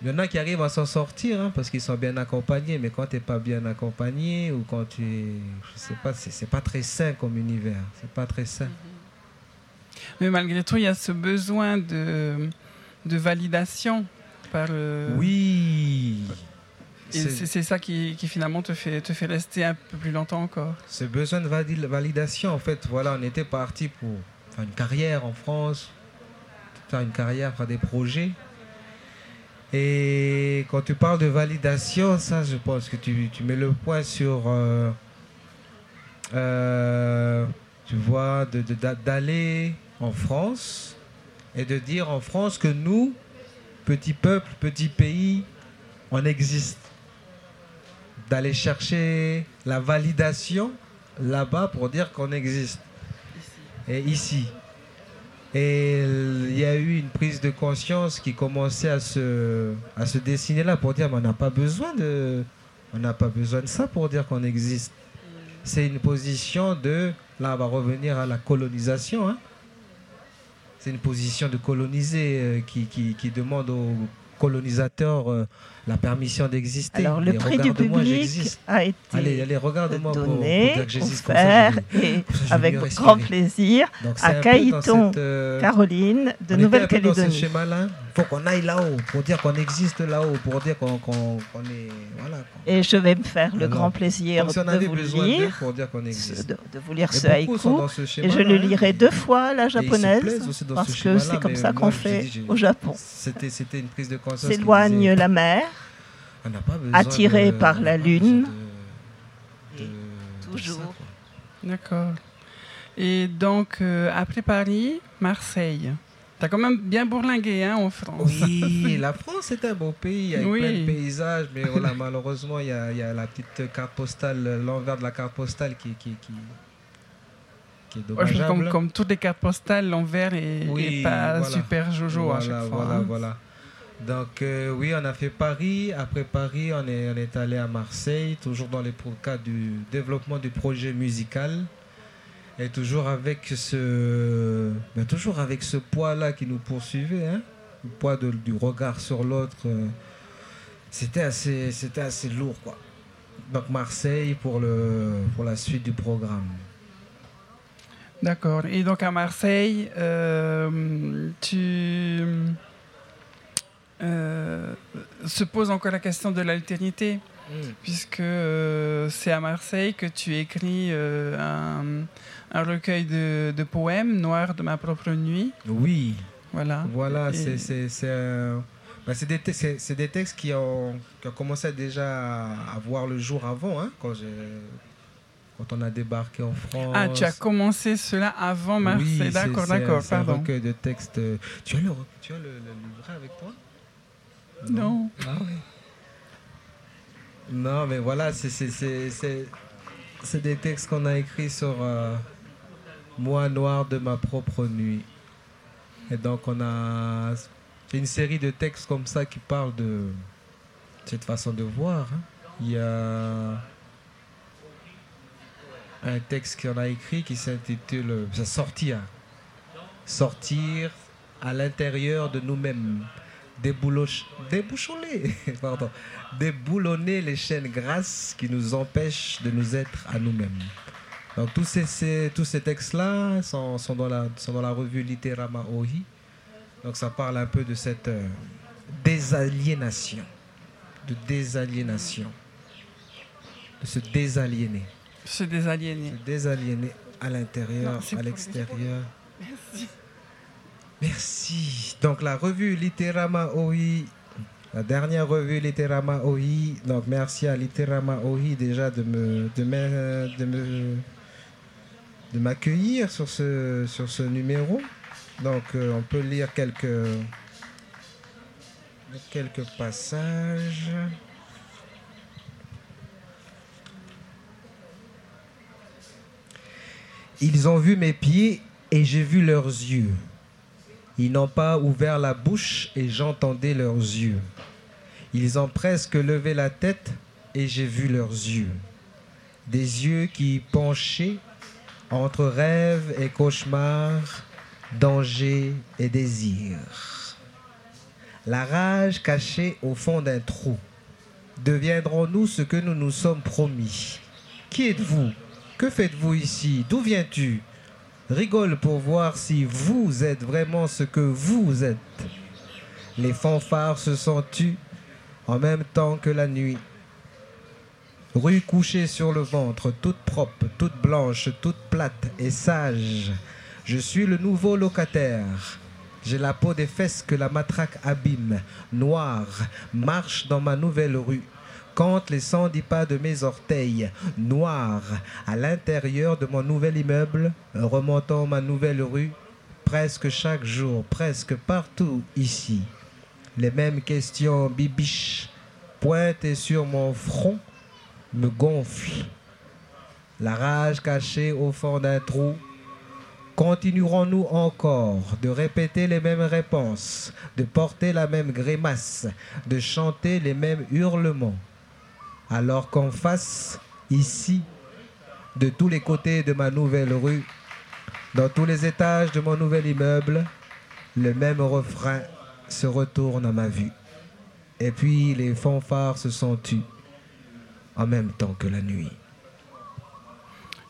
Il y en a qui arrivent à s'en sortir hein, parce qu'ils sont bien accompagnés, mais quand tu n'es pas bien accompagné ou quand tu. Je sais pas, c'est pas très sain comme univers. C'est pas très sain. Mm-hmm. Mais malgré tout, il y a ce besoin de, de validation par. Oui! Et c'est ça qui, qui, finalement te fait, te fait rester un peu plus longtemps encore. Ce besoin de validation, en fait, voilà, on était parti pour faire une carrière en France, faire une carrière, faire des projets. Et quand tu parles de validation, ça, je pense que tu, tu mets le point sur, euh, euh, tu vois, d'aller de, en France et de dire en France que nous, petit peuple, petit pays, on existe. D'aller chercher la validation là-bas pour dire qu'on existe. Et ici. Et il y a eu une prise de conscience qui commençait à se, à se dessiner là pour dire on n'a pas besoin de on n'a pas besoin de ça pour dire qu'on existe. C'est une position de là on va revenir à la colonisation. Hein. C'est une position de coloniser euh, qui, qui, qui, demande aux colonisateurs euh, la permission d'exister. Alors, le prix du public a été allez, allez, donné, pour, pour offert, et avec grand plaisir à Caïton, euh, Caroline, de Nouvelle-Calédonie. Il faut qu'on aille là-haut, pour dire qu'on existe là-haut, pour dire qu'on est... Voilà, et je vais me faire le grand plaisir de vous lire, pour dire qu'on existe. De, de, vous lire ce haïku, et je le lirai deux fois, la japonaise, parce que c'est comme ça qu'on fait au Japon. C'était une prise de conscience. S'éloigne la mer, attiré par la lune. toujours. D'accord. Et donc, euh, après Paris, Marseille. T'as quand même bien bourlingué hein, en France. Oui, la France est un beau pays, avec plein de paysages, mais voilà, malheureusement, il y, a, y, a, la petite carte postale, l'envers de la carte postale qui, qui, qui, qui est dommageable. comme, comme, toutes les cartes postales, l'envers est, pas super jojo voilà, à chaque fois. Voilà, hein. voilà. Donc euh, oui, on a fait Paris. Après Paris, on est, on est allé à Marseille, toujours dans le cadre du développement du projet musical. Et toujours avec ce, ben, toujours avec ce poids-là qui nous poursuivait, hein, le poids du regard sur l'autre. Euh, c'était assez, c'était assez lourd, quoi. Donc Marseille pour, le, pour la suite du programme. D'accord. Et donc à Marseille, euh, tu euh, se pose encore la question de l'altérité, mm. puisque euh, c'est à Marseille que tu écris euh, un, un, recueil de, de, poèmes noirs de ma propre nuit. Oui. Voilà. Voilà, c'est bah, des, des, textes qui ont, qui ont, commencé déjà à voir le jour avant, hein, quand quand on a débarqué en France. Ah, tu as commencé cela avant Marseille. Oui, d'accord, d'accord, pardon. Un recueil de textes. Tu as le, tu as le, le livret avec toi? Non. Ah non, mais voilà, c'est des textes qu'on a écrits sur euh, Moi noir de ma propre nuit. Et donc on a une série de textes comme ça qui parlent de cette façon de voir. Hein. Il y a un texte qu'on a écrit qui s'intitule Sortir. Sortir à l'intérieur de nous-mêmes débouchonner, pardon, déboulonner les chaînes grasses qui nous empêchent de nous être à nous-mêmes. Donc tous ces, tous ces textes-là sont, sont, dans la, sont dans la revue Litérama Ohi. Donc ça parle un peu de cette euh, désaliénation, de désaliénation, de se désaliéner. Se désaliéner. Se désaliéner à l'intérieur, à l'extérieur. Merci. Merci. Donc la revue Litérama OI, la dernière revue Litérama OI. Donc merci à Litérama OI déjà de me de me, de me de m'accueillir sur ce sur ce numéro. Donc euh, on peut lire quelques, quelques passages. Ils ont vu mes pieds et j'ai vu leurs yeux. Ils n'ont pas ouvert la bouche et j'entendais leurs yeux. Ils ont presque levé la tête et j'ai vu leurs yeux. Des yeux qui penchaient entre rêve et cauchemar, danger et désir. La rage cachée au fond d'un trou. Deviendrons-nous ce que nous nous sommes promis? Qui êtes-vous? Que faites-vous ici? D'où viens-tu? Rigole pour voir si vous êtes vraiment ce que vous êtes. Les fanfares se sont tus en même temps que la nuit. Rue couchée sur le ventre, toute propre, toute blanche, toute plate et sage. Je suis le nouveau locataire. J'ai la peau des fesses que la matraque abîme, noire, marche dans ma nouvelle rue. Compte les 110 pas de mes orteils, noirs, à l'intérieur de mon nouvel immeuble, remontant ma nouvelle rue, presque chaque jour, presque partout ici. Les mêmes questions bibiches pointées sur mon front me gonfle. La rage cachée au fond d'un trou. Continuerons-nous encore de répéter les mêmes réponses, de porter la même grimace, de chanter les mêmes hurlements, alors qu'en face, ici, de tous les côtés de ma nouvelle rue, dans tous les étages de mon nouvel immeuble, le même refrain se retourne à ma vue. Et puis les fanfares se sont tus en même temps que la nuit.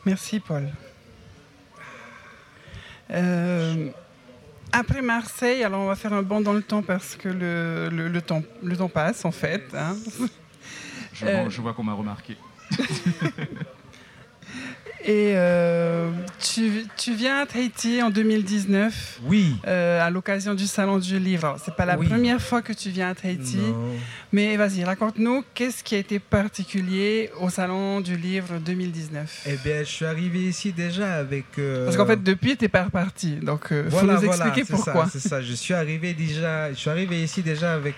Merci Paul. Euh, après Marseille, alors on va faire un bond dans le temps parce que le, temps passe en fait. Hein. Je, vois, je vois qu'on m'a remarqué. Et euh, tu, tu, viens à Tahiti en 2019. Oui. Euh, à l'occasion du Salon du Livre. C'est pas la première fois que tu viens à Tahiti. Mais vas-y, raconte-nous qu'est-ce qui a été particulier au Salon du Livre 2019. Eh bien, je suis arrivé ici déjà avec. Euh, Parce qu'en fait, depuis, tu n'es pas reparti. Donc, il faut nous expliquer pourquoi. C'est ça, Je suis arrivé déjà. Je suis arrivé ici déjà avec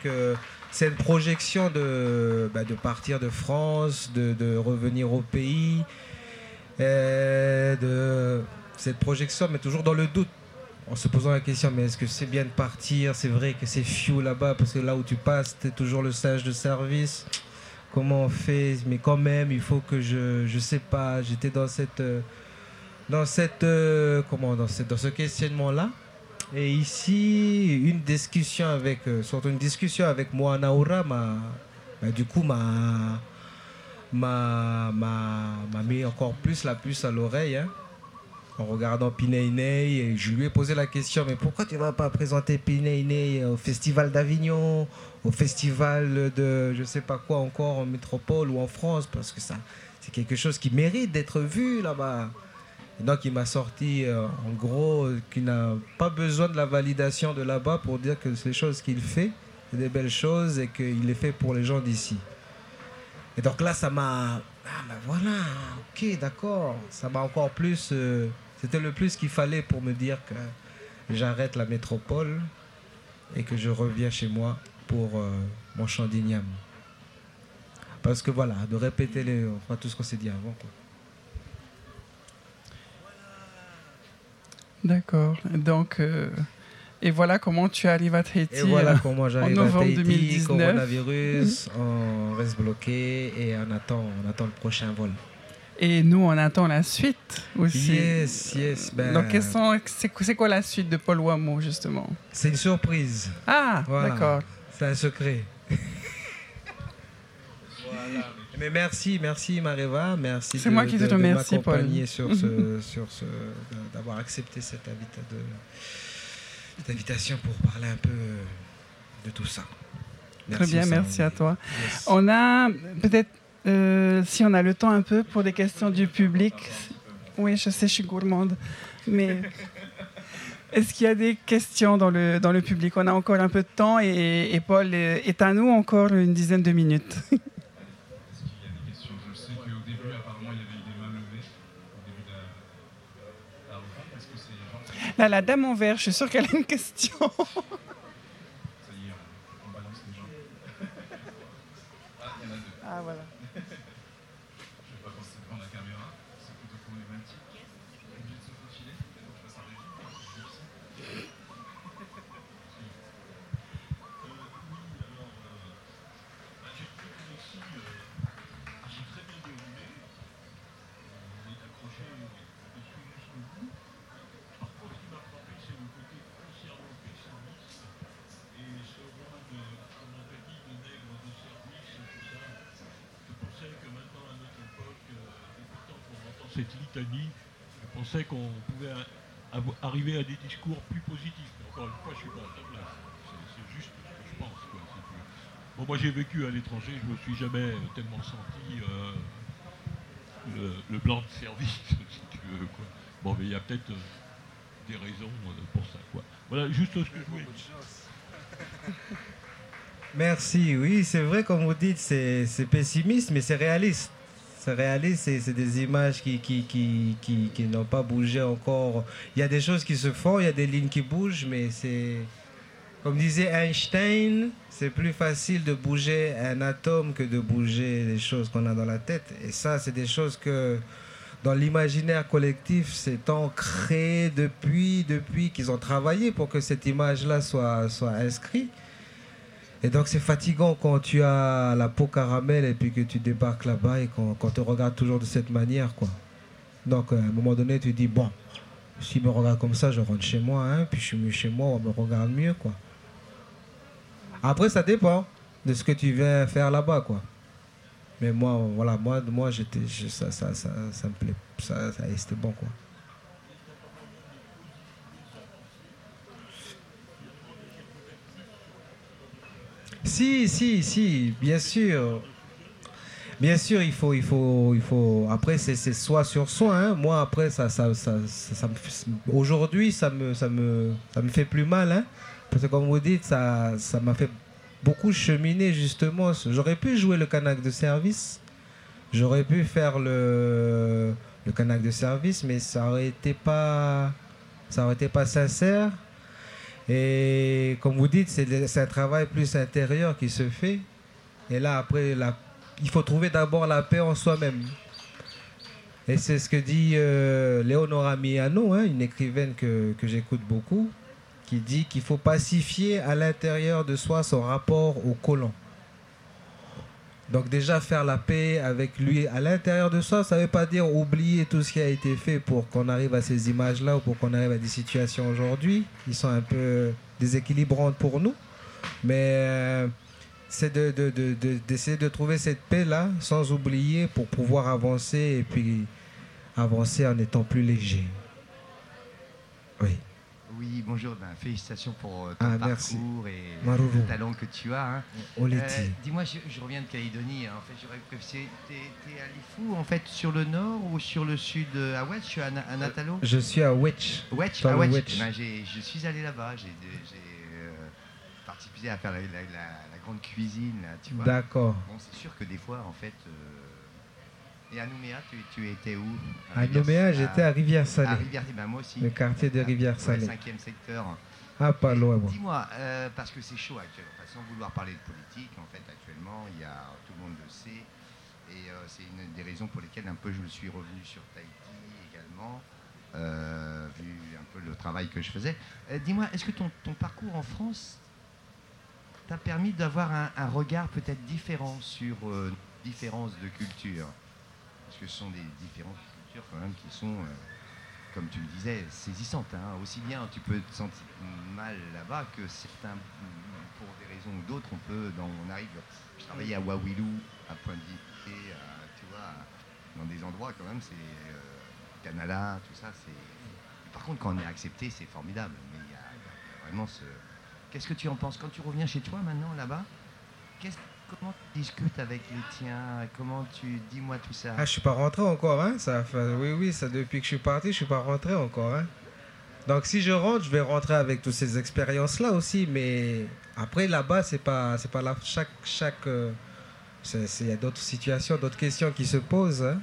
cette projection de, bah, de partir de France, de, de revenir au pays de cette projection, mais toujours dans le doute, en se posant la question, mais est-ce que c'est bien de partir? C'est vrai que c'est fiou là-bas, parce que là où tu passes, tu es toujours le sage de service. Comment on fait? Mais quand même, il faut que je, je sais pas, j'étais dans cette, dans cette, comment, dans, cette, dans ce questionnement-là. Et ici, une discussion avec, euh, surtout une discussion avec moi, Naura, m'a, bah, du coup, m'a, m'a, mis encore plus la puce à l'oreille. Hein, en regardant Pineinei, et je lui ai posé la question mais pourquoi tu ne vas pas présenter Pineinei au festival d'Avignon, au festival de je sais pas quoi encore en métropole ou en France? Parce que ça c'est quelque chose qui mérite d'être vu là-bas. Donc il m'a sorti euh, en gros qu'il n'a pas besoin de la validation de là-bas pour dire que ces choses qu'il fait, c'est des belles choses et qu'il les fait pour les gens d'ici. Et donc là, ça m'a. Ah ben voilà, ok, d'accord. Ça m'a encore plus. Euh, c'était le plus qu'il fallait pour me dire que j'arrête la métropole et que je reviens chez moi pour euh, mon chant d'igname. Parce que voilà, de répéter tout ce qu'on s'est dit avant. D'accord. Donc. Euh, et voilà comment tu arrives à Tahiti. Et voilà comment j'arrive à Tahiti, 2019. coronavirus, on reste bloqué et on attend, on attend le prochain vol. Et nous, on attend la suite aussi. Yes, yes. Ben... Donc, c'est quoi la suite de Paul Wamo, justement? C'est une surprise. Ah, d'accord. C'est un secret. voilà. Mais merci, merci Mareva, merci. C'est moi qui te remercie, Paul. sur ce, sur ce, d'avoir accepté cette invitation cette invitation pour parler un peu de tout ça. Très bien, merci à toi. On a peut-être, euh, si on a le temps un peu, pour des questions du public. Oui, je sais, je suis gourmande, mais est-ce qu'il y a des questions dans le, dans le public? On a encore un peu de temps et, et Paul est à nous encore une dizaine de minutes. Là, la dame en vert, je suis sûre qu'elle a une question. Ah, voilà. je ne vais pas penser devant la caméra, c'est plutôt problématique. Obligé de se faufiler, donc je passe en régie. J'ai très bien déroulé, on est accroché dessus jusqu'au bout. Par contre, ce qui m'a frappé, c'est le côté foncièrement pessimiste et ce rôle de, comme on t'a dit, de nègre de service et tout ça. Je pensais que maintenant, à notre époque, depuis le temps qu'on entend cette litanie, je pensais qu'on pouvait arriver à des discours plus positifs. Encore une fois, je suis pas à ta place. C'est juste ce que je pense. Moi j'ai vécu à l'étranger, je me suis jamais tellement senti euh, le, blanc de service, si tu veux. Quoi. Bon, mais il y a peut-être euh, des raisons euh, pour ça. Voilà, juste ce que je voulais dire. Merci, oui, c'est vrai, comme vous dites, c'est pessimiste, mais c'est réaliste. C'est réaliste, c'est des images qui, qui, qui, qui, n'ont pas bougé encore. Il y a des choses qui se font, il y a des lignes qui bougent, mais c'est comme disait Einstein, c'est plus facile de bouger un atome que de bouger les choses qu'on a dans la tête. Et ça, c'est des choses que dans l'imaginaire collectif, c'est ancré depuis, depuis qu'ils ont travaillé pour que cette image-là soit, soit inscrite. Et donc c'est fatigant quand tu as la peau caramel et puis que tu débarques là-bas et qu'on te regarde toujours de cette manière. quoi. Donc à un moment donné, tu dis, bon, s'il me regarde comme ça, je rentre chez moi, hein, puis je suis mieux chez moi, on me regarde mieux. quoi. Après, ça dépend de ce que tu viens faire là-bas, quoi. Mais moi, voilà, moi, moi j'étais, ça, ça, ça, ça, me plaît, ça c'était bon, quoi. Si, si, si, bien sûr. Bien sûr, il faut, il faut, il faut. Après, c'est soi sur soi. Hein. Moi, après, ça, ça, ça, ça, aujourd'hui, ça me, ça me, ça me fait plus mal. Hein. Parce que comme vous dites, ça ça m'a fait beaucoup cheminer justement. J'aurais pu jouer le canac de service. J'aurais pu faire le, le canac de service, mais ça aurait été pas, ça aurait été pas sincère. Et comme vous dites, c'est un travail plus intérieur qui se fait. Et là, après, il faut trouver d'abord la paix en soi-même. Et c'est ce que dit euh, Léonora Miano, hein, une écrivaine que, que j'écoute beaucoup qui dit qu'il faut pacifier à l'intérieur de soi son rapport au colon. Donc déjà faire la paix avec lui à l'intérieur de soi, ça ne veut pas dire oublier tout ce qui a été fait pour qu'on arrive à ces images-là ou pour qu'on arrive à des situations aujourd'hui qui sont un peu déséquilibrantes pour nous. Mais euh, c'est d'essayer de, de, trouver cette paix-là sans oublier pour pouvoir avancer et puis avancer en étant plus léger. Oui. Oui, bonjour. Ben, félicitations pour euh, ton ah, parcours et le talent que tu as. Hein. Euh, dis-moi, je, reviens de Calédonie. Hein. En fait, j'aurais préféré. T'es es à Lifou, en fait, sur le nord ou sur le sud À Wetch, es à, Natalo? Je suis à Wetch. Wetch, à Wetch. Ben, je suis allé là-bas. J'ai euh, participé à faire la, grande cuisine. D'accord. Bon, c'est sûr que des fois, en fait. Et à Nouméa, tu, étais où? À, Nouméa, j'étais à Rivière-Salée. À Rivière, ben moi aussi. Le quartier de Rivière-Salée. Le cinquième secteur. Ah, pas loin. Dis-moi, euh, parce que c'est chaud actuellement, sans vouloir parler de politique, en fait, actuellement, il y a, tout le monde le sait, et euh, c'est une des raisons pour lesquelles un peu je suis revenu sur Tahiti également, euh, vu un peu le travail que je faisais. Dis-moi, est-ce que ton, ton, parcours en France t'a permis d'avoir un, un, regard peut-être différent sur différences de culture? Que ce sont des différentes cultures quand même qui sont, euh, comme tu le disais, saisissantes. Hein. Aussi bien tu peux te sentir mal là-bas que certains, pour des raisons ou d'autres, on peut, on arrive, je travaillais à Wawilou, à Pointe-Victé, tu vois, dans des endroits quand même, c'est euh, Canada, tout ça, c'est... Par contre, quand on est accepté, c'est formidable. Mais il y, a vraiment ce... Qu'est-ce que tu en penses? Quand tu reviens chez toi maintenant, là-bas, qu'est-ce Comment tu discutes avec les tiens? Comment tu dis-moi tout ça? Ah, je suis pas rentré encore, hein ça, Oui, oui, ça depuis que je suis parti, je suis pas rentré encore, hein Donc si je rentre, je vais rentrer avec toutes ces expériences-là aussi, mais après là-bas, c'est pas, c'est pas là chaque, chaque. Euh, il y a d'autres situations, d'autres questions qui se posent. Hein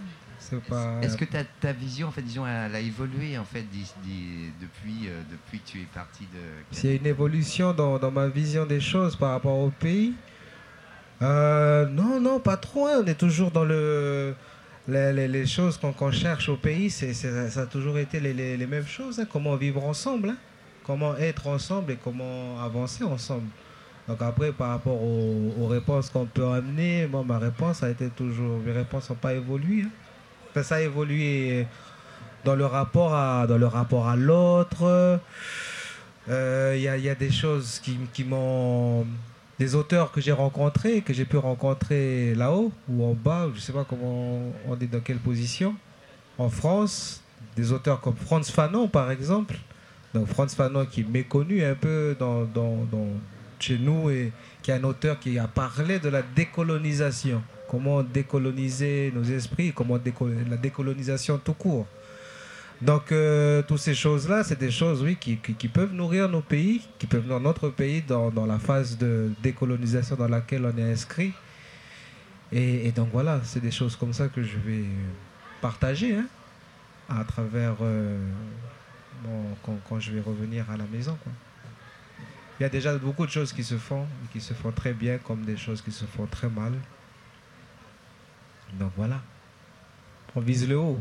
Est-ce que ta, ta, vision, en fait, disons, elle a évolué en fait depuis, euh, depuis que tu es parti de. C'est une évolution dans, dans, ma vision des choses par rapport au pays. Euh, non, non, pas trop. Hein. On est toujours dans le les, choses qu'on cherche au pays. C'est ça a toujours été les, mêmes choses. Hein. Comment vivre ensemble, hein. comment être ensemble et comment avancer ensemble. Donc après, par rapport aux, réponses qu'on peut amener, moi, ma réponse a été toujours, mes réponses n'ont pas évolué ça a évolué dans le rapport à, dans le rapport à l'autre. Il euh, y, a, des choses qui, qui m'ont. Des auteurs que j'ai rencontrés, que j'ai pu rencontrer là-haut ou en bas, je ne sais pas comment on est dans quelle position. En France, des auteurs comme Franz Fanon, par exemple. Donc Franz Fanon qui est méconnu un peu dans, dans, chez nous et qui est un auteur qui a parlé de la décolonisation comment décoloniser nos esprits, comment la décolonisation tout court. Donc, euh, toutes ces choses-là, c'est des choses, oui, qui, peuvent nourrir nos pays, qui peuvent nourrir notre pays dans, la phase de décolonisation dans laquelle on est inscrit. Et, donc, voilà, c'est des choses comme ça que je vais partager hein, à travers euh, quand, je vais revenir à la maison. Il y a déjà beaucoup de choses qui se font, qui se font très bien, comme des choses qui se font très mal. Donc voilà. On vise le haut.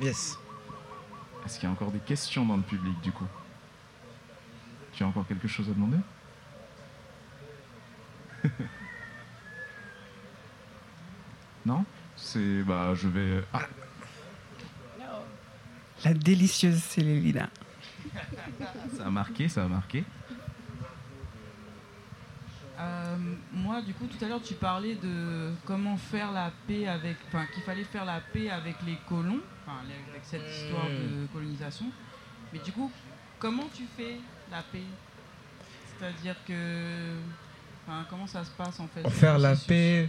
Yes. Est-ce qu'il y a encore des questions dans le public du coup? Tu as encore quelque chose à demander? Non? C'est. Bah, je vais. Ah. La délicieuse Célélina. ça a marqué, ça a marqué. Euh, moi, du coup, tout à l'heure, tu parlais de comment faire la paix avec. Enfin, qu'il fallait faire la paix avec les colons, enfin, avec cette histoire de hmm. colonisation. Mais du coup, comment tu fais la paix? C'est-à-dire que. Enfin, comment ça se passe en fait Faire la paix.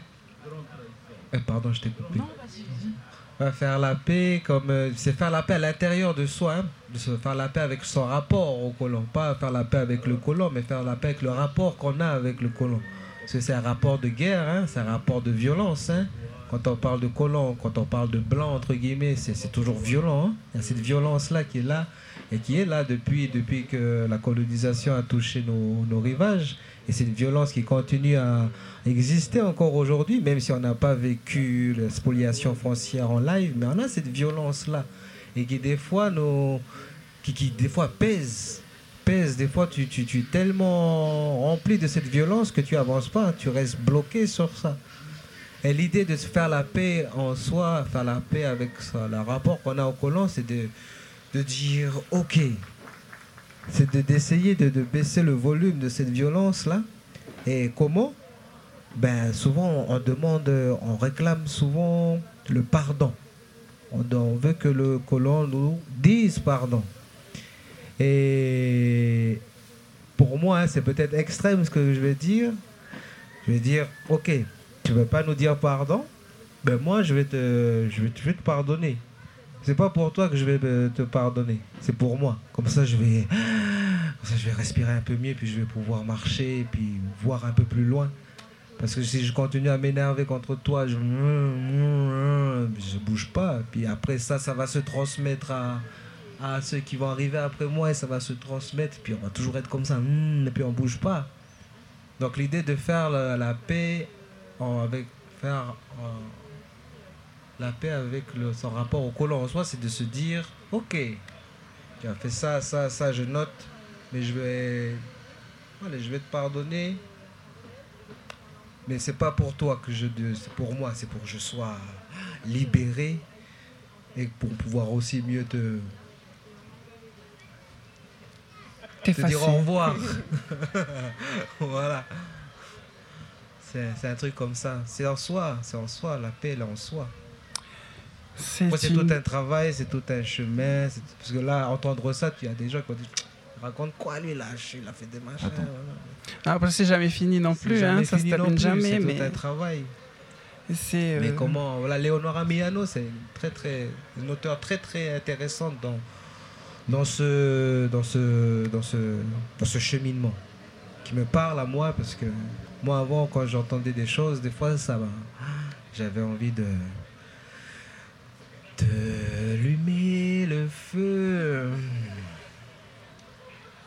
Eh, pardon, je t'ai coupé. Non, vas-y, vas-y faire la paix comme euh, c'est faire la paix à l'intérieur de soi hein, de se faire la paix avec son rapport au colon. Pas faire la paix avec le colon mais faire la paix avec le rapport qu'on a avec le colon. Parce que c'est un rapport de guerre hein, c'est un rapport de violence hein. quand on parle de colon quand on parle de blanc entre guillemets c'est toujours violent il y a cette violence là qui est là et qui est là depuis depuis que la colonisation a touché nos, nos rivages et c'est une violence qui continue à exister encore aujourd'hui, même si on n'a pas vécu la spoliation foncière en live, mais on a cette violence-là. Et qui des fois, nos, qui, qui des fois pèse. Pèse. Des fois, tu, tu, tu es tellement rempli de cette violence que tu avances pas, tu restes bloqué sur ça. Et l'idée de se faire la paix en soi, faire la paix avec ça, le rapport qu'on a au colon, c'est de, de dire, ok, c'est d'essayer de, baisser le volume de cette violence-là. Et comment? Ben, Souvent, on demande, on réclame souvent le pardon. On, veut que le colon nous dise pardon. Et pour moi, hein, c'est peut-être extrême ce que je vais dire. Je vais dire, ok, tu ne veux pas nous dire pardon? Ben moi, je vais te, je vais te pardonner. C'est pas pour toi que je vais te pardonner, c'est pour moi. Comme ça, je vais, je vais respirer un peu mieux, puis je vais pouvoir marcher, puis voir un peu plus loin. Parce que si je continue à m'énerver contre toi, je je bouge pas. Puis après ça, ça va se transmettre à, à ceux qui vont arriver après moi et ça va se transmettre. Puis on va toujours être comme ça, et puis on bouge pas. Donc l'idée de faire la, paix avec faire la paix avec le, son rapport au colon en soi, c'est de se dire, ok, tu as fait ça, ça, ça, je note, mais je vais, allez, je vais te pardonner. Mais c'est pas pour toi que je, c'est pour moi, c'est pour que je sois libéré et pour pouvoir aussi mieux te, te dire au revoir. voilà. C'est un truc comme ça. C'est en soi, c'est en soi, la paix, elle est en soi. C'est tout un travail, c'est tout un chemin. Parce que là, entendre ça, tu as des gens qui disent raconte quoi lui là Il a fait des machins. Ah, après, c'est jamais fini non plus. Hein, ça se termine jamais. C'est tout un travail. Mais euh, comment voilà, Leonora Miano, c'est une, très, très, une auteure très très intéressante dans, dans, ce, dans, ce, dans, ce, dans ce cheminement qui me parle à moi parce que moi avant quand j'entendais des choses, des fois ça j'avais envie de d'allumer le feu.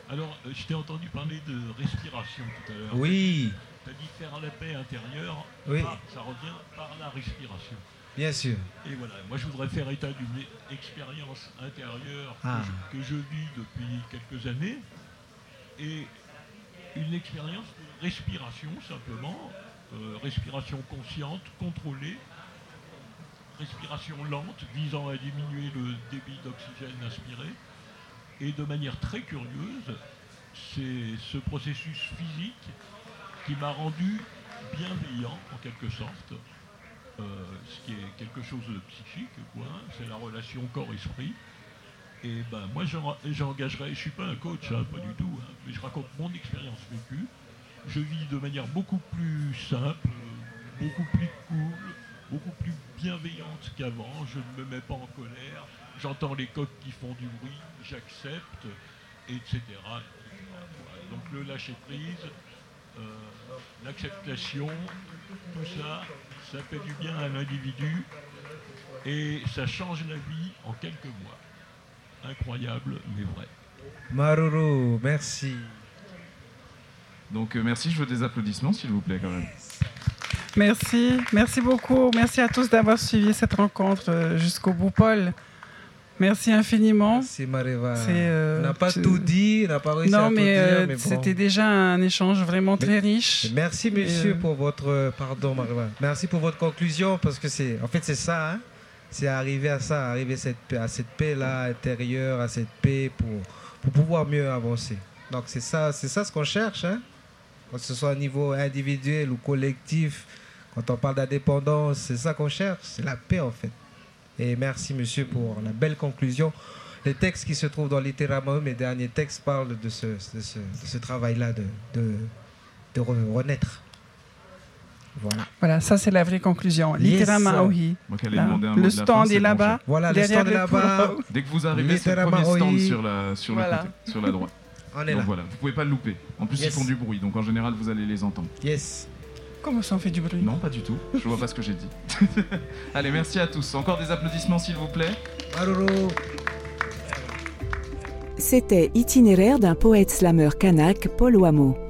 Alors, euh, je t'ai entendu parler de respiration tout à l'heure. Oui. Tu as dit faire la paix intérieure. Oui. ça revient par la respiration. Bien sûr. Et voilà, moi je voudrais faire état d'une expérience intérieure ah. que, je, vis depuis quelques années. Et une expérience de respiration simplement, euh, respiration consciente, contrôlée, respiration lente visant à diminuer le débit d'oxygène aspiré. Et de manière très curieuse, c'est ce processus physique qui m'a rendu bienveillant en quelque sorte, euh, ce qui est quelque chose de psychique, quoi. C'est la relation corps-esprit. Et ben moi j'engagerai, je suis pas un coach, hein, pas du tout, hein, mais je raconte mon expérience vécue. Je vis de manière beaucoup plus simple, beaucoup plus cool, beaucoup plus bienveillante qu'avant. Je ne me mets pas en colère. J'entends les coqs qui font du bruit, j'accepte, etc. Donc le lâcher prise, euh, l'acceptation, tout ça, ça fait du bien à l'individu et ça change la vie en quelques mois. Incroyable, mais vrai. Maruru, merci. Donc euh, merci, je veux des applaudissements s'il vous plaît quand même. Merci, merci beaucoup. Merci à tous d'avoir suivi cette rencontre euh, jusqu'au bout, Paul. Merci infiniment. Merci Mareva. Euh, on n'a pas tout dit, on n'a pas réussi non, à mais, tout dire. mais c'était déjà un échange vraiment très riche. Merci monsieur pour votre pardon Mareva. Merci pour votre conclusion parce que c'est en fait c'est ça. Hein? c'est arriver à ça, arriver à cette, à cette paix-là intérieure, à cette paix pour, pour pouvoir mieux avancer. Donc c'est ça, c'est ça ce qu'on cherche, hein? Que ce soit au niveau individuel ou collectif. Quand on parle d'indépendance, c'est ça qu'on cherche, c'est la paix en fait. Et merci monsieur pour la belle conclusion. Les textes qui se trouvent dans littéralement, mes derniers textes parlent de ce, de ce, ce travail-là de, de, de renaître. Voilà. Voilà, ça c'est la vraie conclusion. Littéralement, oui. le stand est là-bas. Voilà, le stand est là-bas. Dès que vous arrivez, c'est le premier stand sur la, sur le côté, sur la droite. On est donc là. voilà, vous pouvez pas le louper. En plus, ils font du bruit, donc en général, vous allez les entendre. Yes. Comment ça on fait du bruit? Non, pas du tout. Je vois pas ce que j'ai dit. Allez, merci à tous. Encore des applaudissements, s'il vous plaît. C'était Itinéraire d'un poète slameur kanak, Paul Wamo.